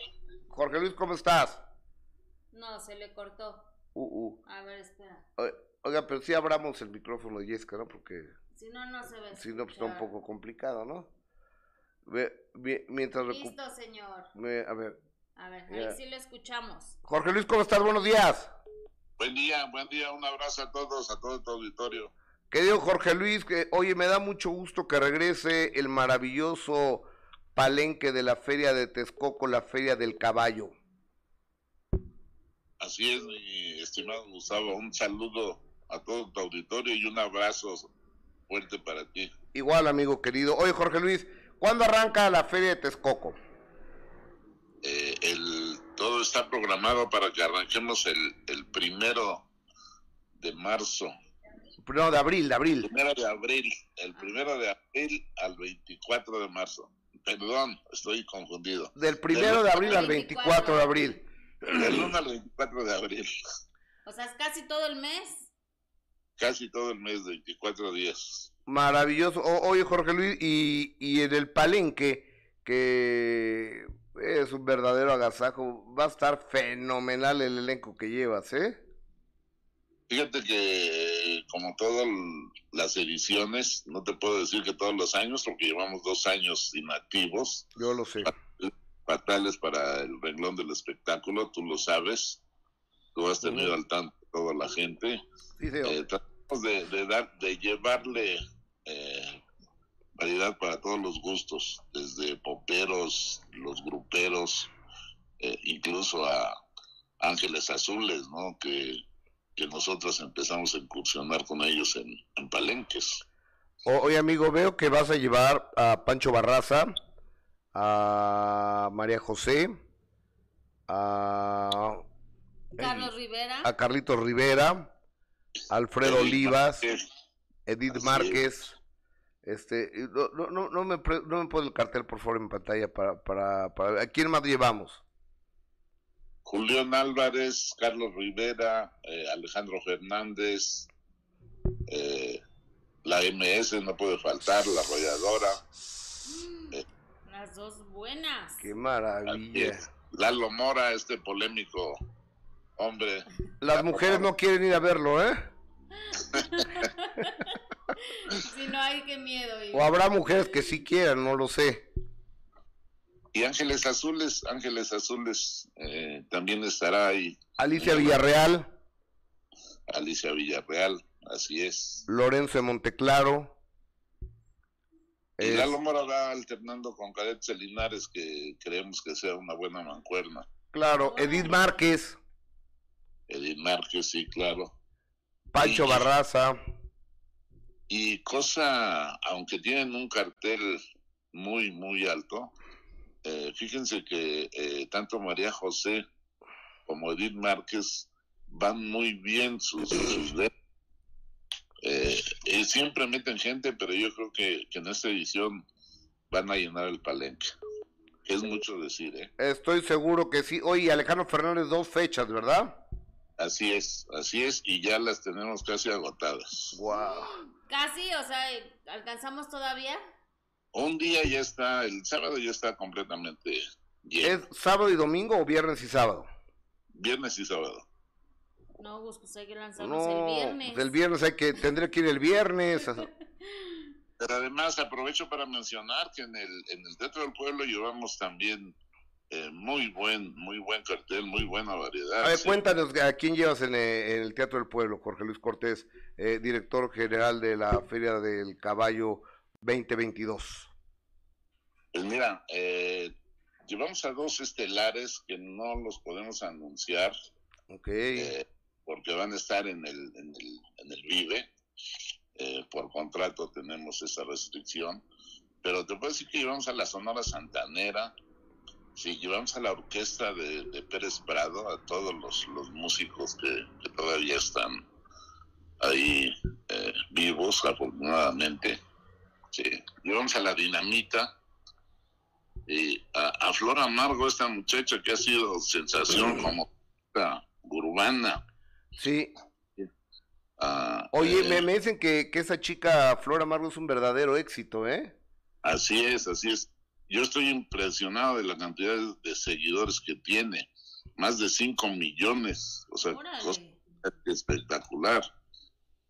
Jorge Luis, ¿cómo estás? No, se le cortó. Uh, uh. A ver, espera. O- Oiga, pero sí abramos el micrófono de Jessica, ¿no? Porque Si no, no se ve. si no, pues está un poco complicado, ¿no? Ve- mientras... recu- Listo, señor. me- a ver. A ver, Ya. ahí sí lo escuchamos. Jorge Luis, ¿cómo estás? Buenos días. Buen día, buen día, un abrazo a todos, a todo tu auditorio. Querido Jorge Luis, que, oye, me da mucho gusto que regrese el maravilloso palenque de la Feria de Texcoco, la Feria del Caballo. Así es, mi estimado Gustavo, un saludo a todo tu auditorio y un abrazo fuerte para ti. Igual, amigo querido. Oye, Jorge Luis, ¿cuándo arranca la Feria de Texcoco? Eh, el, todo está programado para que arranquemos el, el primero de marzo, No, de abril, de abril. primero de abril, el primero de abril al 24 de marzo. Perdón, estoy confundido. Del primero de abril al 24 de abril. Del 1 al 24 de abril, O sea, es casi todo el mes. Casi todo el mes, 24 días. Maravilloso. O- oye, Jorge Luis, y, y en el palenque, que es un verdadero agasajo, va a estar fenomenal el elenco que llevas, ¿eh? Fíjate que como todas las ediciones, no te puedo decir que todos los años, porque llevamos dos años inactivos, Yo lo sé. fatales para el renglón del espectáculo, tú lo sabes, tú has tenido al tanto a toda la gente. Sí, señor. Eh, de, de dar, de llevarle eh, variedad para todos los gustos, desde poperos, los gruperos, eh, incluso a Ángeles Azules, ¿no? Que, que nosotros empezamos a incursionar con ellos en, en palenques. O- oye, amigo, veo que vas a llevar a Pancho Barraza, a María José, a, Carlos Rivera. a Carlitos Rivera, Alfredo Edith Olivas, Márquez, Edith Así Márquez. Este, no, no, no, no me, pre- no me pone el cartel, por favor, en pantalla para, para, para... ¿A quién más llevamos? Julián Álvarez, Carlos Rivera, eh, Alejandro Fernández, eh, la MS no puede faltar, la arrolladora. Las dos buenas. ¡Qué maravilla! Lalo Mora, este polémico hombre. Las mujeres no quieren ir a verlo, ¿eh? Si no hay, qué miedo. y- O habrá mujeres que sí quieran, no lo sé. Y Ángeles Azules, Ángeles Azules eh, también estará ahí. Alicia Villarreal, Alicia Villarreal, así es. Lorenzo Monteclaro. Y Lalo Mora va alternando con Cadet Celinares, que creemos que sea una buena mancuerna. claro, Edith Márquez, Edith Márquez, sí, claro. Pancho Y- Barraza. Y cosa, aunque tienen un cartel muy, muy alto, eh, fíjense que eh, tanto María José como Edith Márquez van muy bien sus, sus. Eh, eh, siempre meten gente, pero yo creo que, que en esta edición van a llenar el palenque. Que es mucho decir, ¿eh? Estoy seguro que sí. Oye, Alejandro Fernández, dos fechas, ¿verdad? Así es, así es, y ya las tenemos casi agotadas. Wow. Casi, o sea, ¿alcanzamos todavía? Un día ya está, el sábado ya está completamente lleno. ¿Es sábado y domingo o viernes y sábado? Viernes y sábado. No, Gus, pues hay que lanzarnos No, el viernes. pues el viernes hay que, tendré que ir el viernes. Pero además aprovecho para mencionar que en el, en el Teatro del Pueblo llevamos también eh, muy buen, muy buen cartel, muy buena variedad. A ver, sí. cuéntanos a quién llevas en, eh, en el Teatro del Pueblo, Jorge Luis Cortés, eh, director general de la Feria del Caballo 2022. Pues mira, eh, llevamos a dos estelares que no los podemos anunciar Ok. eh, porque van a estar en el, en el, en el Vive. Por contrato tenemos esa restricción. Pero te puedo decir que llevamos a la Sonora Santanera, sí, llevamos a la orquesta de, de Pérez Prado, a todos los, los músicos que, que todavía están ahí eh, vivos, afortunadamente. Sí. Llevamos a la Dinamita, y a, a Flor Amargo, esta muchacha que ha sido sensación como urbana. Sí. Ah, Oye, eh, me, me dicen que, que esa chica Flora Amargo es un verdadero éxito, ¿eh? Así es, así es. Yo estoy impresionado de la cantidad de seguidores que tiene. Más de 5 millones. O sea, cosa espectacular.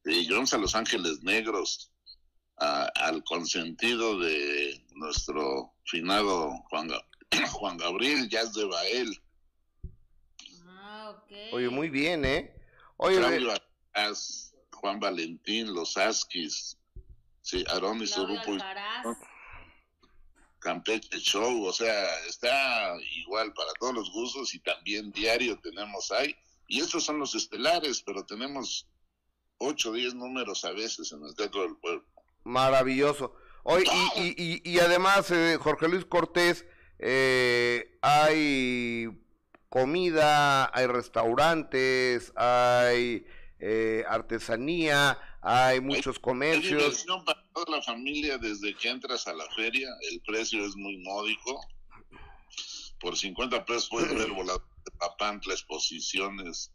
Y vamos a Los Ángeles Negros, a- al consentido de nuestro finado Juan, Juan Gabriel, Jazz de Bael. Ah, ok. Oye, muy bien, ¿eh? Oye, Claudio Alcaraz, Juan Valentín, Los Asquis, sí, Aarón y Alcaraz. Campeche Show, o sea, está igual para todos los gustos y también diario tenemos ahí. Y estos son los estelares, pero tenemos 8 o 10 números a veces en el Teatro del Pueblo. Maravilloso. Oye, y, y, y, y además, eh, Jorge Luis Cortés, eh, hay comida, hay restaurantes, hay eh, artesanía, hay muchos Hay comercios. diversión para toda la familia desde que entras a la feria, el precio es muy módico. Por 50 pesos puedes ver voladores de Papantla, exposiciones,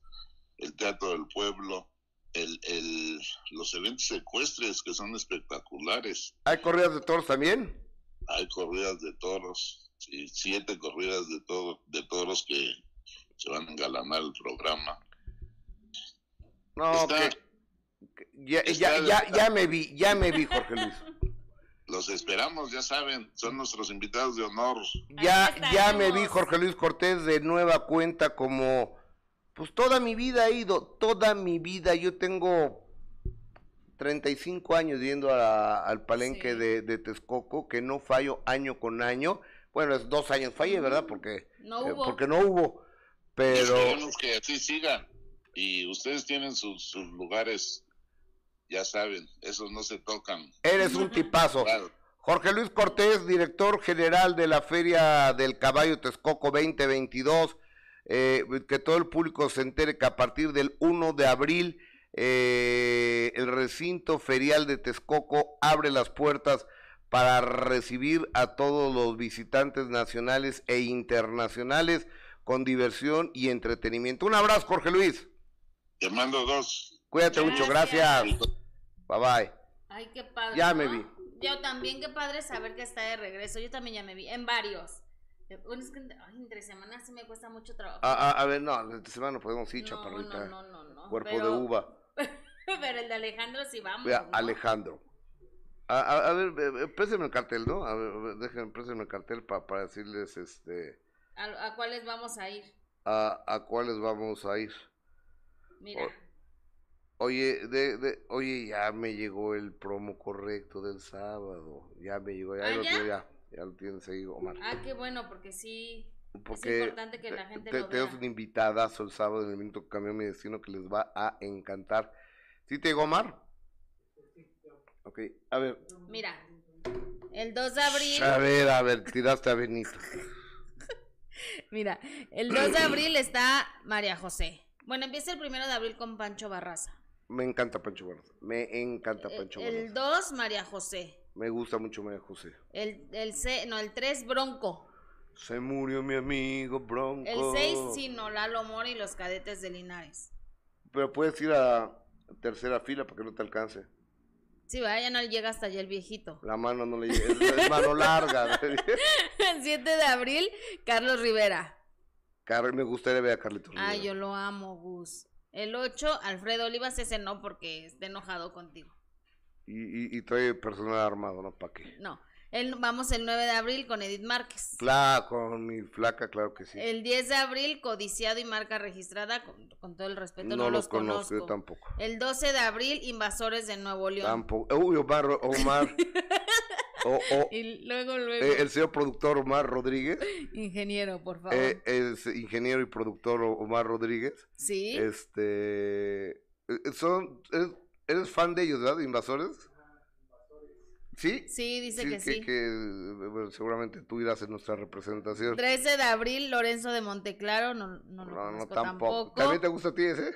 el Teatro del Pueblo, el, el, los eventos ecuestres que son espectaculares. ¿Hay corridas de toros también? Hay corridas de toros, sí, siete corridas de, todo, de toros que se van a engalanar el programa. No, Está- que- ya, ya, ya, ya me vi, ya me vi, Jorge Luis. Los esperamos, ya saben, son nuestros invitados de honor. Ya, ya me vi. Jorge Luis Cortés de nueva cuenta como, pues toda mi vida he ido, toda mi vida. Yo tengo 35 años yendo a- al palenque Sí. de, de Texcoco, que no fallo año con año. Bueno, es dos años fallé, ¿verdad? Porque No eh, hubo. porque no hubo. Pero Esperemos que así sigan. Y ustedes tienen sus, sus lugares, ya saben, esos no se tocan. eres un tipazo. Claro. Jorge Luis Cortés, director general de la Feria del Caballo Texcoco 2022. eh, que todo el público se entere que a partir del 1 de abril eh, el recinto ferial de Texcoco abre las puertas para recibir a todos los visitantes nacionales e internacionales con diversión y entretenimiento. Un abrazo, Jorge Luis. Te mando dos. Cuídate mucho, gracias. Bye bye. Ay, qué padre. Ya me ¿no? vi. Yo también, qué padre saber que está de regreso. Yo también ya me vi, en varios. Es que entre semanas sí me cuesta mucho trabajo. A, a- a ver, no, esta semana podemos ir, no, chaparrita. no, no, no, no. Cuerpo pero, de uva. Pero el de Alejandro sí vamos. Vea, ¿no? Alejandro. A, a- a ver, présteme el cartel, ¿no? A ver, déjenme, présteme el cartel pa- para decirles este, ¿A, a cuáles vamos a ir? a, a cuáles vamos a ir. Mira. Oye, de, de, oye, ya me llegó el promo correcto del sábado. Ya me llegó, ya, ¿Ah, lo, ya? tengo, ya, ya lo tienes ahí, Omar. Ah, qué bueno, porque sí. Porque importante que la te- gente te- lo tenemos vea. un invitadazo el sábado en el minuto que cambió mi destino que les va a encantar. ¿Sí te llegó, Omar? Ok, a ver. Mira. El 2 de abril. A ver, a ver, tiraste a Benito. Mira, el 2 de abril está María José. Bueno, empieza el primero de abril con Pancho Barraza. Me encanta Pancho Barraza. Me encanta Pancho Eh, El Barraza. 2, María José. Me gusta mucho María José. El, el, C, no, el 3, Bronco. Se murió mi amigo Bronco. El 6, Sino, Lalo Mora y los cadetes de Linares. Pero puedes ir a tercera fila para que no te alcance. Sí, va, ya no llega hasta allá el viejito. La mano no le llega. Es, es mano larga. El 7 de abril, Carlos Rivera. Car- me gustaría ver a Carlitos. Ah, Rivera. yo lo amo, Gus. El 8, Alfredo Olivas, ese no, porque está enojado contigo. Y, y, y trae personal armado, ¿no? ¿Para qué? No. El, vamos el 9 de abril con Edith Márquez. Fla, con mi flaca, claro que sí. El 10 de abril, codiciado y marca registrada, con, con todo el respeto, no, no los los conozco, conozco. yo tampoco. El 12 de abril, invasores de Nuevo León. Tampoco. Uy, Omar, Omar. O- o- Y luego, luego, eh, el señor productor Omar Rodríguez. ingeniero, por favor. Eh, es ingeniero y productor Omar Rodríguez. sí, Este. eh, Son. Eres, eres fan de ellos, ¿verdad? ¿De Invasores? ¿Sí? sí, dice que, sí. que, bueno, seguramente tú irás en nuestra representación. 13 de abril, Lorenzo de Monteclaro, no, no lo No, no, tampoco. tampoco. ¿También te gusta a ti ese?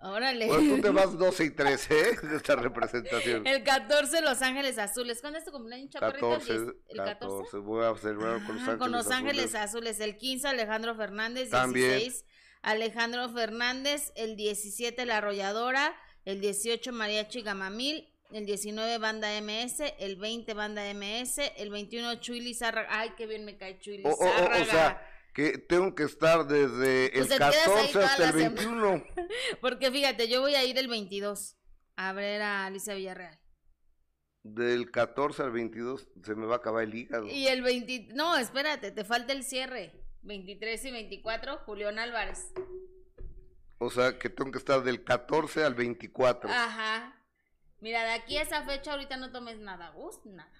Órale. Bueno, tú te vas 12 y 13, ¿eh? De esta representación. El 14, Los Ángeles Azules. ¿Cuándo es tu cumpleaños, chaparrito? 14, ¿El 14? 14. Voy a celebrar con Los Ah, Ángeles con Los Ángeles Azules. Azules. El 15, Alejandro Fernández. También. 16, Alejandro Fernández. El 17, La Arrolladora. El 18, Mariachi Gamamil. El 19 banda MS, el 20 banda MS, el 21 Chuy Lizárraga. Ay, qué bien me cae Chuy O, o- o- Lizárraga. o sea, que tengo que estar desde el Pues ahí 14 toda hasta el la semana. 21. Porque fíjate, yo voy a ir el 22 a ver a Alicia Villarreal. Del 14 al 22 se me va a acabar el hígado. Y el 20, no, espérate, te falta el cierre. 23 y 24, Julián Álvarez. O sea, que tengo que estar del 14 al 24. Ajá. Mira, de aquí a esa fecha ahorita no tomes nada, Gus, nada.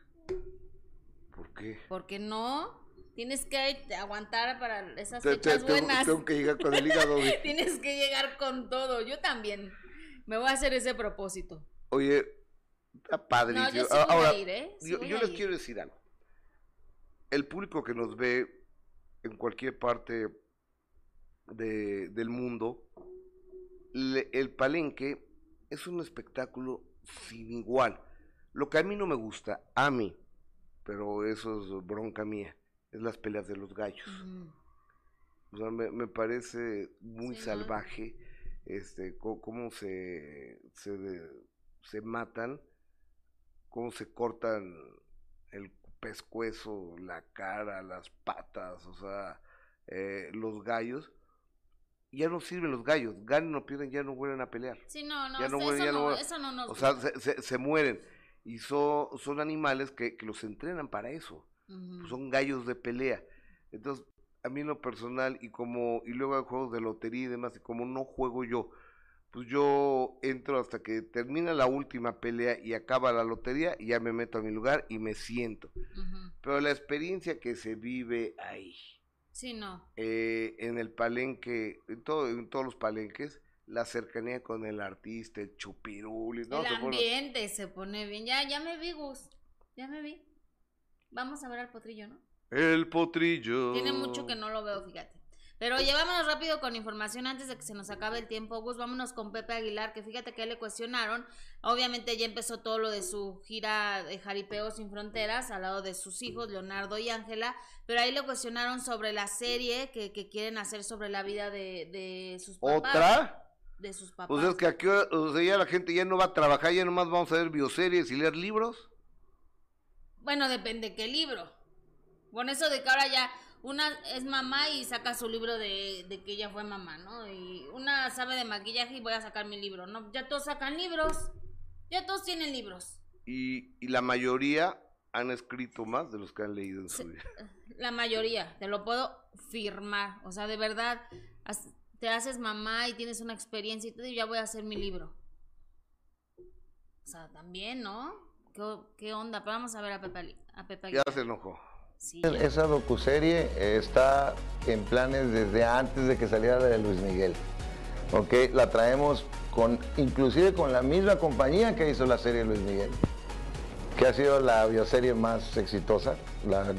¿Por qué? Porque no, tienes que aguantar para esas Te- fechas buenas. tengo que llegar con el hígado tienes que llegar con todo. Yo también. Me voy a hacer ese propósito. Oye. No, yo sí A- voy a Ahora, ir, ¿eh? Sí yo, voy yo a les ir. quiero decir algo. El público que nos ve en cualquier parte de- del mundo, le- el palenque es un espectáculo sin igual. Lo que a mí no me gusta, a mí, pero eso es bronca mía, es las peleas de los gallos. O sea, me, me parece muy Sí, ¿no? salvaje este cómo se se, de- se matan, cómo se cortan el pescuezo, la cara, las patas, o sea, eh, los gallos. Ya no sirven los gallos, ganen o pierden, ya no vuelven a pelear. Sí, no, no, Ya no eso, vuelven, ya no no, eso no nos O sea, se, se- se mueren. Y so- son animales que, que los entrenan para eso pues, son gallos de pelea. Entonces, a mí en lo personal y como y luego hay juegos de lotería y demás y como no juego yo, pues yo entro hasta que termina la última pelea y acaba la lotería y ya me meto a mi lugar y me siento. Pero la experiencia que se vive ahí, Sí, no. eh, en el palenque, en, todo, en todos los palenques, la cercanía con el artista, el chupirul, no, el se pone- ambiente se pone bien. Ya, ya me vi, Gus. Ya me vi. Vamos a ver al potrillo, ¿no? el potrillo. Tiene mucho que no lo veo, fíjate. Pero oye, vámonos rápido con información antes de que se nos acabe el tiempo, Gus. Vámonos con Pepe Aguilar, que fíjate que le cuestionaron. Obviamente ya empezó todo lo de su gira de Jaripeo sin Fronteras, al lado de sus hijos, Leonardo y Ángela. Pero ahí le cuestionaron sobre la serie que, que quieren hacer sobre la vida de, de sus papás. ¿Otra? De sus papás. Pues es que aquí, o sea, ya la gente ya no va a trabajar, ya nomás vamos a ver bioseries y leer libros. Bueno, depende qué libro. Con eso de que ahora ya una es mamá y saca su libro de, de que ella fue mamá, ¿no? Y una sabe de maquillaje y voy a sacar mi libro, ¿no? Ya todos sacan libros. Ya todos tienen libros. Y, y la mayoría han escrito más de los que han leído en su vida. La mayoría, te lo puedo firmar. O sea, de verdad, te haces mamá y tienes una experiencia y todo, y ya voy a hacer mi libro. O sea, también, ¿no? ¿Qué, qué onda? Pero vamos a ver a Pepe, Ali- a Pepe Ya se enojó. Esa docuserie está en planes desde antes de que saliera de Luis Miguel. ¿Ok? La traemos con, inclusive con la misma compañía que hizo la serie Luis Miguel, que ha sido la bioserie más exitosa, la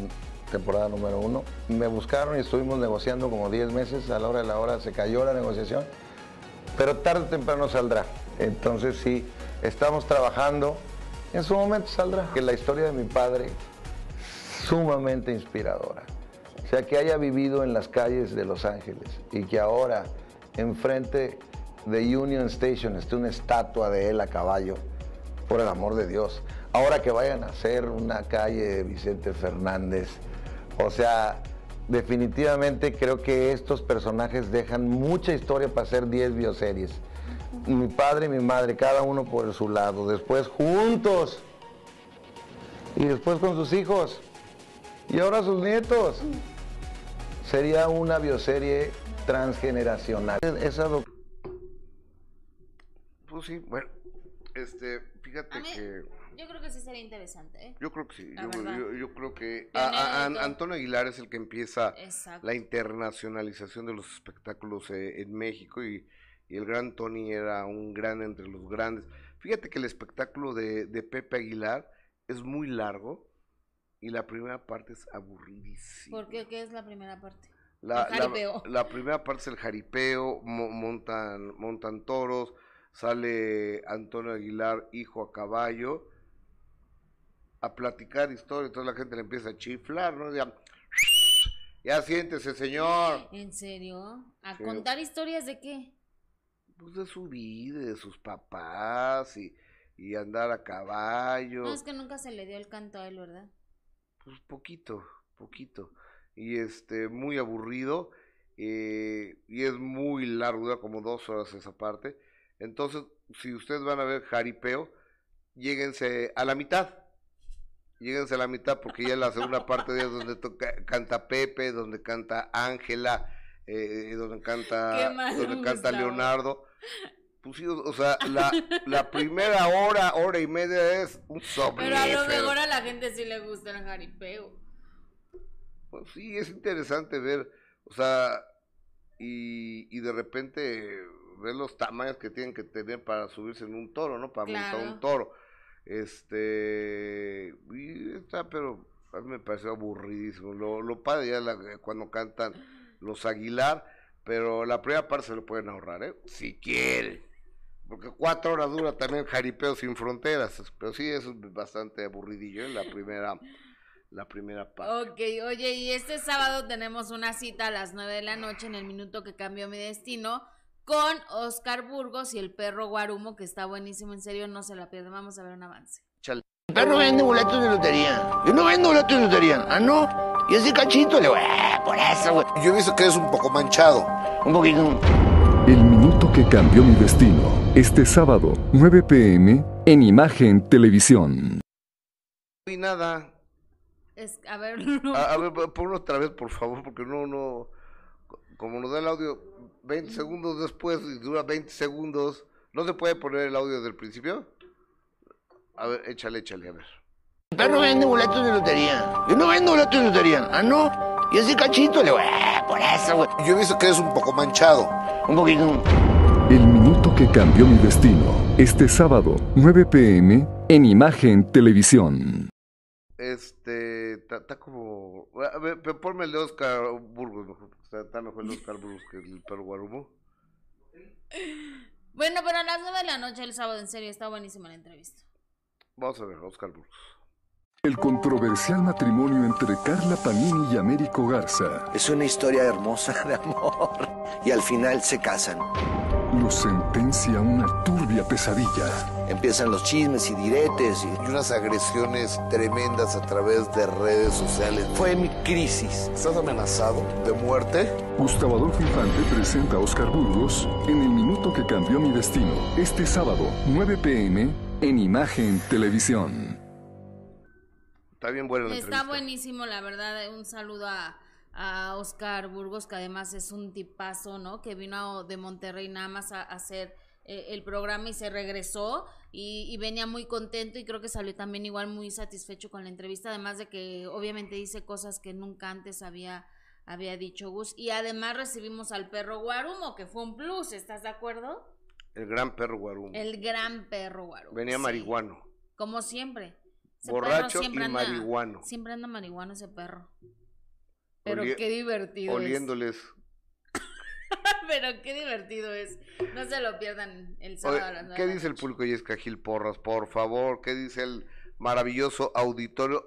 temporada número uno. Me buscaron y estuvimos negociando como 10 meses, a la hora de la hora se cayó la negociación, pero tarde o temprano saldrá. Entonces sí, estamos trabajando, en su momento saldrá. Que la historia de mi padre sumamente inspiradora. O sea, que haya vivido en las calles de Los Ángeles y que ahora enfrente de Union Station esté una estatua de él a caballo, por el amor de Dios. Ahora que vayan a hacer una calle de Vicente Fernández. O sea, definitivamente creo que estos personajes dejan mucha historia para hacer 10 bioseries. Mi padre y mi madre, cada uno por su lado, después juntos y después con sus hijos y ahora sus nietos. Sería una bioserie transgeneracional. Esa Pues sí, bueno, este, fíjate A mí- que Yo creo que sí sería interesante, ¿eh? yo creo que sí, yo, yo- yo creo que a- a- todo. Antonio Aguilar es el que empieza Exacto. la internacionalización de los espectáculos eh, en México y, y el gran Tony era un gran entre los grandes. Fíjate que el espectáculo de, de Pepe Aguilar es muy largo y la primera parte es aburridísima. ¿Por qué? ¿Qué es la primera parte? La, El la- jaripeo. la primera parte es el jaripeo, mo- montan, montan toros, sale Antonio Aguilar, hijo a caballo, a platicar historias, toda la gente le empieza a chiflar, ¿no? Ya, ya siéntese, señor. ¿En serio? ¿A Sí. contar historias de qué? Pues de su vida, de sus papás y, y andar a caballo. No, es que nunca se le dio el canto a él, ¿verdad? Pues poquito, poquito. Y este, muy aburrido. eh, y es muy largo, dura como dos horas esa parte. Entonces, si ustedes van a ver jaripeo, lléguense a la mitad. Lléguense a la mitad porque ya la segunda parte de es donde toca, canta Pepe, donde canta Ángela, eh, donde canta, donde canta. Leonardo. Pues sí, o o sea, la, la primera hora, hora y media es un Pero a lo mejor a la gente sí le gusta el jaripeo. Pues sí, es interesante ver, o sea, y, y de repente ver los tamaños que tienen que tener para subirse en un toro, ¿no? Para montar un toro. Este, y está, pero a mí me pareció aburridísimo. Lo, lo padre ya la- cuando cantan los Aguilar, pero la primera parte se lo pueden ahorrar, ¿eh? Si quieren. Porque cuatro horas dura también Jaripeo sin fronteras. Pero sí, es bastante aburridillo, ¿eh? La primera, la primera parte. Ok, oye, y este sábado tenemos una cita a las 9 de la noche en el minuto que cambió mi destino con Oscar Burgos y el perro Guarumo, que está buenísimo, en serio, no se la pierdan. Vamos a ver un avance. Chale. El perro vende boletos de lotería. Yo no vendo boletos de lotería. Ah, no. Y ese cachito le. "Ah, Por eso, güey. Yo he visto que eres un poco manchado. Un poquito. Que cambió mi destino. Este sábado, 9 pm, en Imagen Televisión. No vi nada. Es, a ver, A, a ver, ponlo otra vez, por favor, porque no, no. Como nos da el audio 20 segundos después y dura 20 segundos, ¿no se puede poner el audio del principio? A ver, échale, échale, a ver. El perro vende boletos de lotería. Yo no vendo boletos de lotería. Ah, no. Y ese cachito le voy. "Ah, Por eso, güey. Yo he visto que eres un poco manchado. Un poquito. Que cambió mi destino. Este sábado, 9 pm, en Imagen Televisión. Este, está como. A ver, pe- ponme el de Oscar Burgos, mejor, está, está mejor el de Oscar Burgos que el perro Guarumo. Bueno, pero a las 9 de la noche el sábado, en serio, está buenísima la entrevista. Vamos a ver, Oscar Burgos. El controversial matrimonio entre Carla Panini y Américo Garza Es una historia hermosa de amor. Y al final se casan. Los sentencia a una turbia pesadilla. Empiezan los chismes y diretes. Y... Y unas agresiones tremendas a través de redes sociales. Fue mi crisis. ¿Estás amenazado de muerte? Gustavo Adolfo Infante presenta a Oscar Burgos en El minuto que cambió mi destino. Este sábado, 9 pm, en Imagen Televisión. Está bien buena la Está entrevista. buenísimo, la verdad. Un saludo a, a Oscar Burgos, que además es un tipazo, ¿no? Que vino de Monterrey nada más a, a hacer eh, el programa y se regresó y, y venía muy contento y creo que salió también igual muy satisfecho con la entrevista, además de que obviamente dice cosas que nunca antes había, había dicho Gus. Y además recibimos al perro Guarumo, que fue un plus, ¿estás de acuerdo? El gran perro Guarumo. El gran perro Guarumo. Venía sí. marihuano. Como siempre. Ese Borracho siempre y anda- marihuano. Siempre anda marihuano ese perro. Pero qué divertido Oliéndoles. es. Pero qué divertido es. No se lo pierdan el sábado a las ¿Qué dice el noche. público Yesca Gil Porras? Por favor, ¿qué dice el maravilloso auditorio?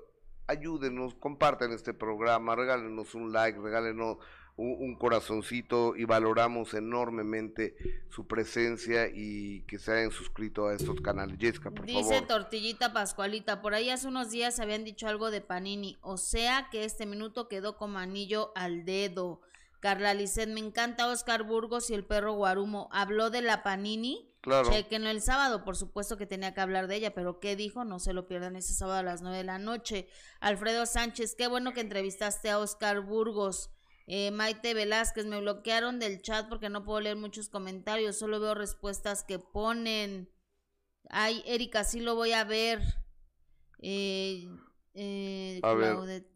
Ayúdenos, compartan este programa, regálenos un like, regálenos un, un corazoncito y valoramos enormemente su presencia y que se hayan suscrito a estos canales. Yesca, por Dice favor. Tortillita Pascualita, por ahí hace unos días habían dicho algo de Panini, o sea que este minuto quedó como anillo al dedo. Carla Lisset, me encanta Oscar Burgos y el perro Guarumo. Habló de la Panini. Claro. Chequenlo el sábado, por supuesto que tenía que hablar de ella, pero ¿qué dijo? No se lo pierdan ese sábado a las nueve de la noche. Alfredo Sánchez, qué bueno que entrevistaste a Oscar Burgos. Eh, Maite Velázquez, me bloquearon del chat porque no puedo leer muchos comentarios, solo veo respuestas que ponen. Ay, Erika, sí lo voy a ver. Eh, eh, A ver.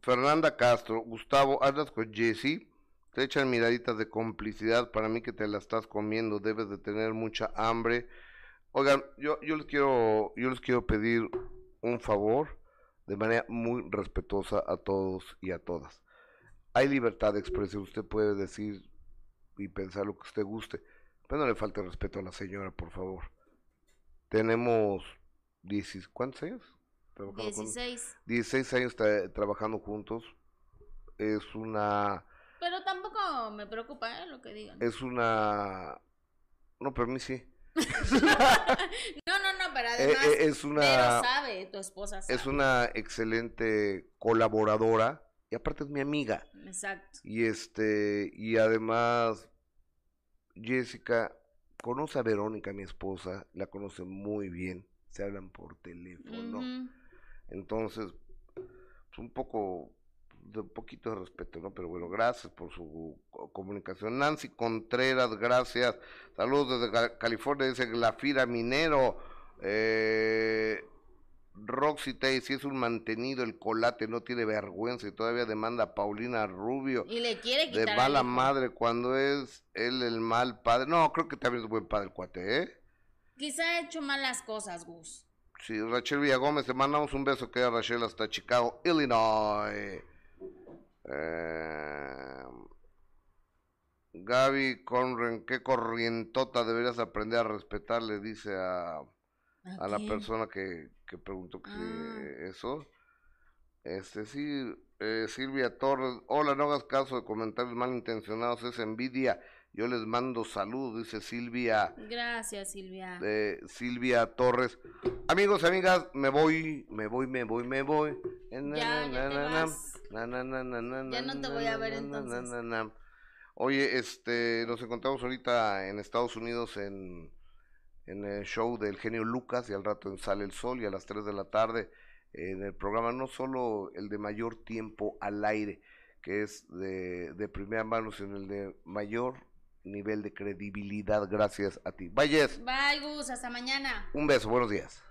Fernanda Castro, Gustavo, andas con Jesse, te echan miraditas de complicidad, para mí que te la estás comiendo, debes de tener mucha hambre. Oigan, yo, yo les quiero, yo les quiero pedir un favor de manera muy respetuosa a todos y a todas. Hay libertad de expresión, usted puede decir y pensar lo que usted guste, pero no le falte respeto a la señora, por favor. Tenemos 10, ¿cuántos años? Trabajando juntos? 16. 16 años tra- trabajando juntos. Es una. Pero tampoco me preocupa, ¿eh? Lo que digan. Es una. No, pero a mí sí. No, no, no, pero Eh, además, eh, es una- pero sabe, tu esposa sabe. Es una excelente colaboradora y aparte es mi amiga. Exacto. Y este, y además, Jessica conoce a Verónica, mi esposa, la conoce muy bien, se hablan por teléfono. Entonces, pues un poco, de un poquito de respeto, ¿no? Pero bueno, gracias por su co- comunicación. Nancy Contreras, gracias. Saludos desde California, dice Glafira Minero. Eh, Roxy Tay, si es un mantenido, el colate no tiene vergüenza y todavía demanda a Paulina Rubio. Y le quiere De quitar al mala madre cuando es él el mal padre. No, creo que también es buen padre el cuate, ¿eh? Quizá ha hecho malas cosas, Gus. Sí, Rachel Villagómez, te mandamos un beso que Rachel hasta Chicago, Illinois. Eh, Gaby Conren, qué corrientota deberías aprender a respetar, le dice a, a la persona que, que preguntó que Ah. eso. Este sí, eh, Silvia Torres, hola, no hagas caso de comentarios malintencionados, es envidia. Yo les mando saludos, dice Silvia Gracias, Silvia. de Silvia Torres. Amigos, amigas, me voy, me voy, me voy, me voy. Ya, no te voy a ver entonces. Oye, este, nos encontramos ahorita en Estados Unidos en, en el show del genio Lucas y al rato en Sale el Sol y a las 3 de la tarde en el programa no solo el de mayor tiempo al aire, que es de, de primera mano, sino el de mayor nivel de credibilidad gracias a ti. Vayes, Bye, Gus. Hasta mañana. un beso, buenos días.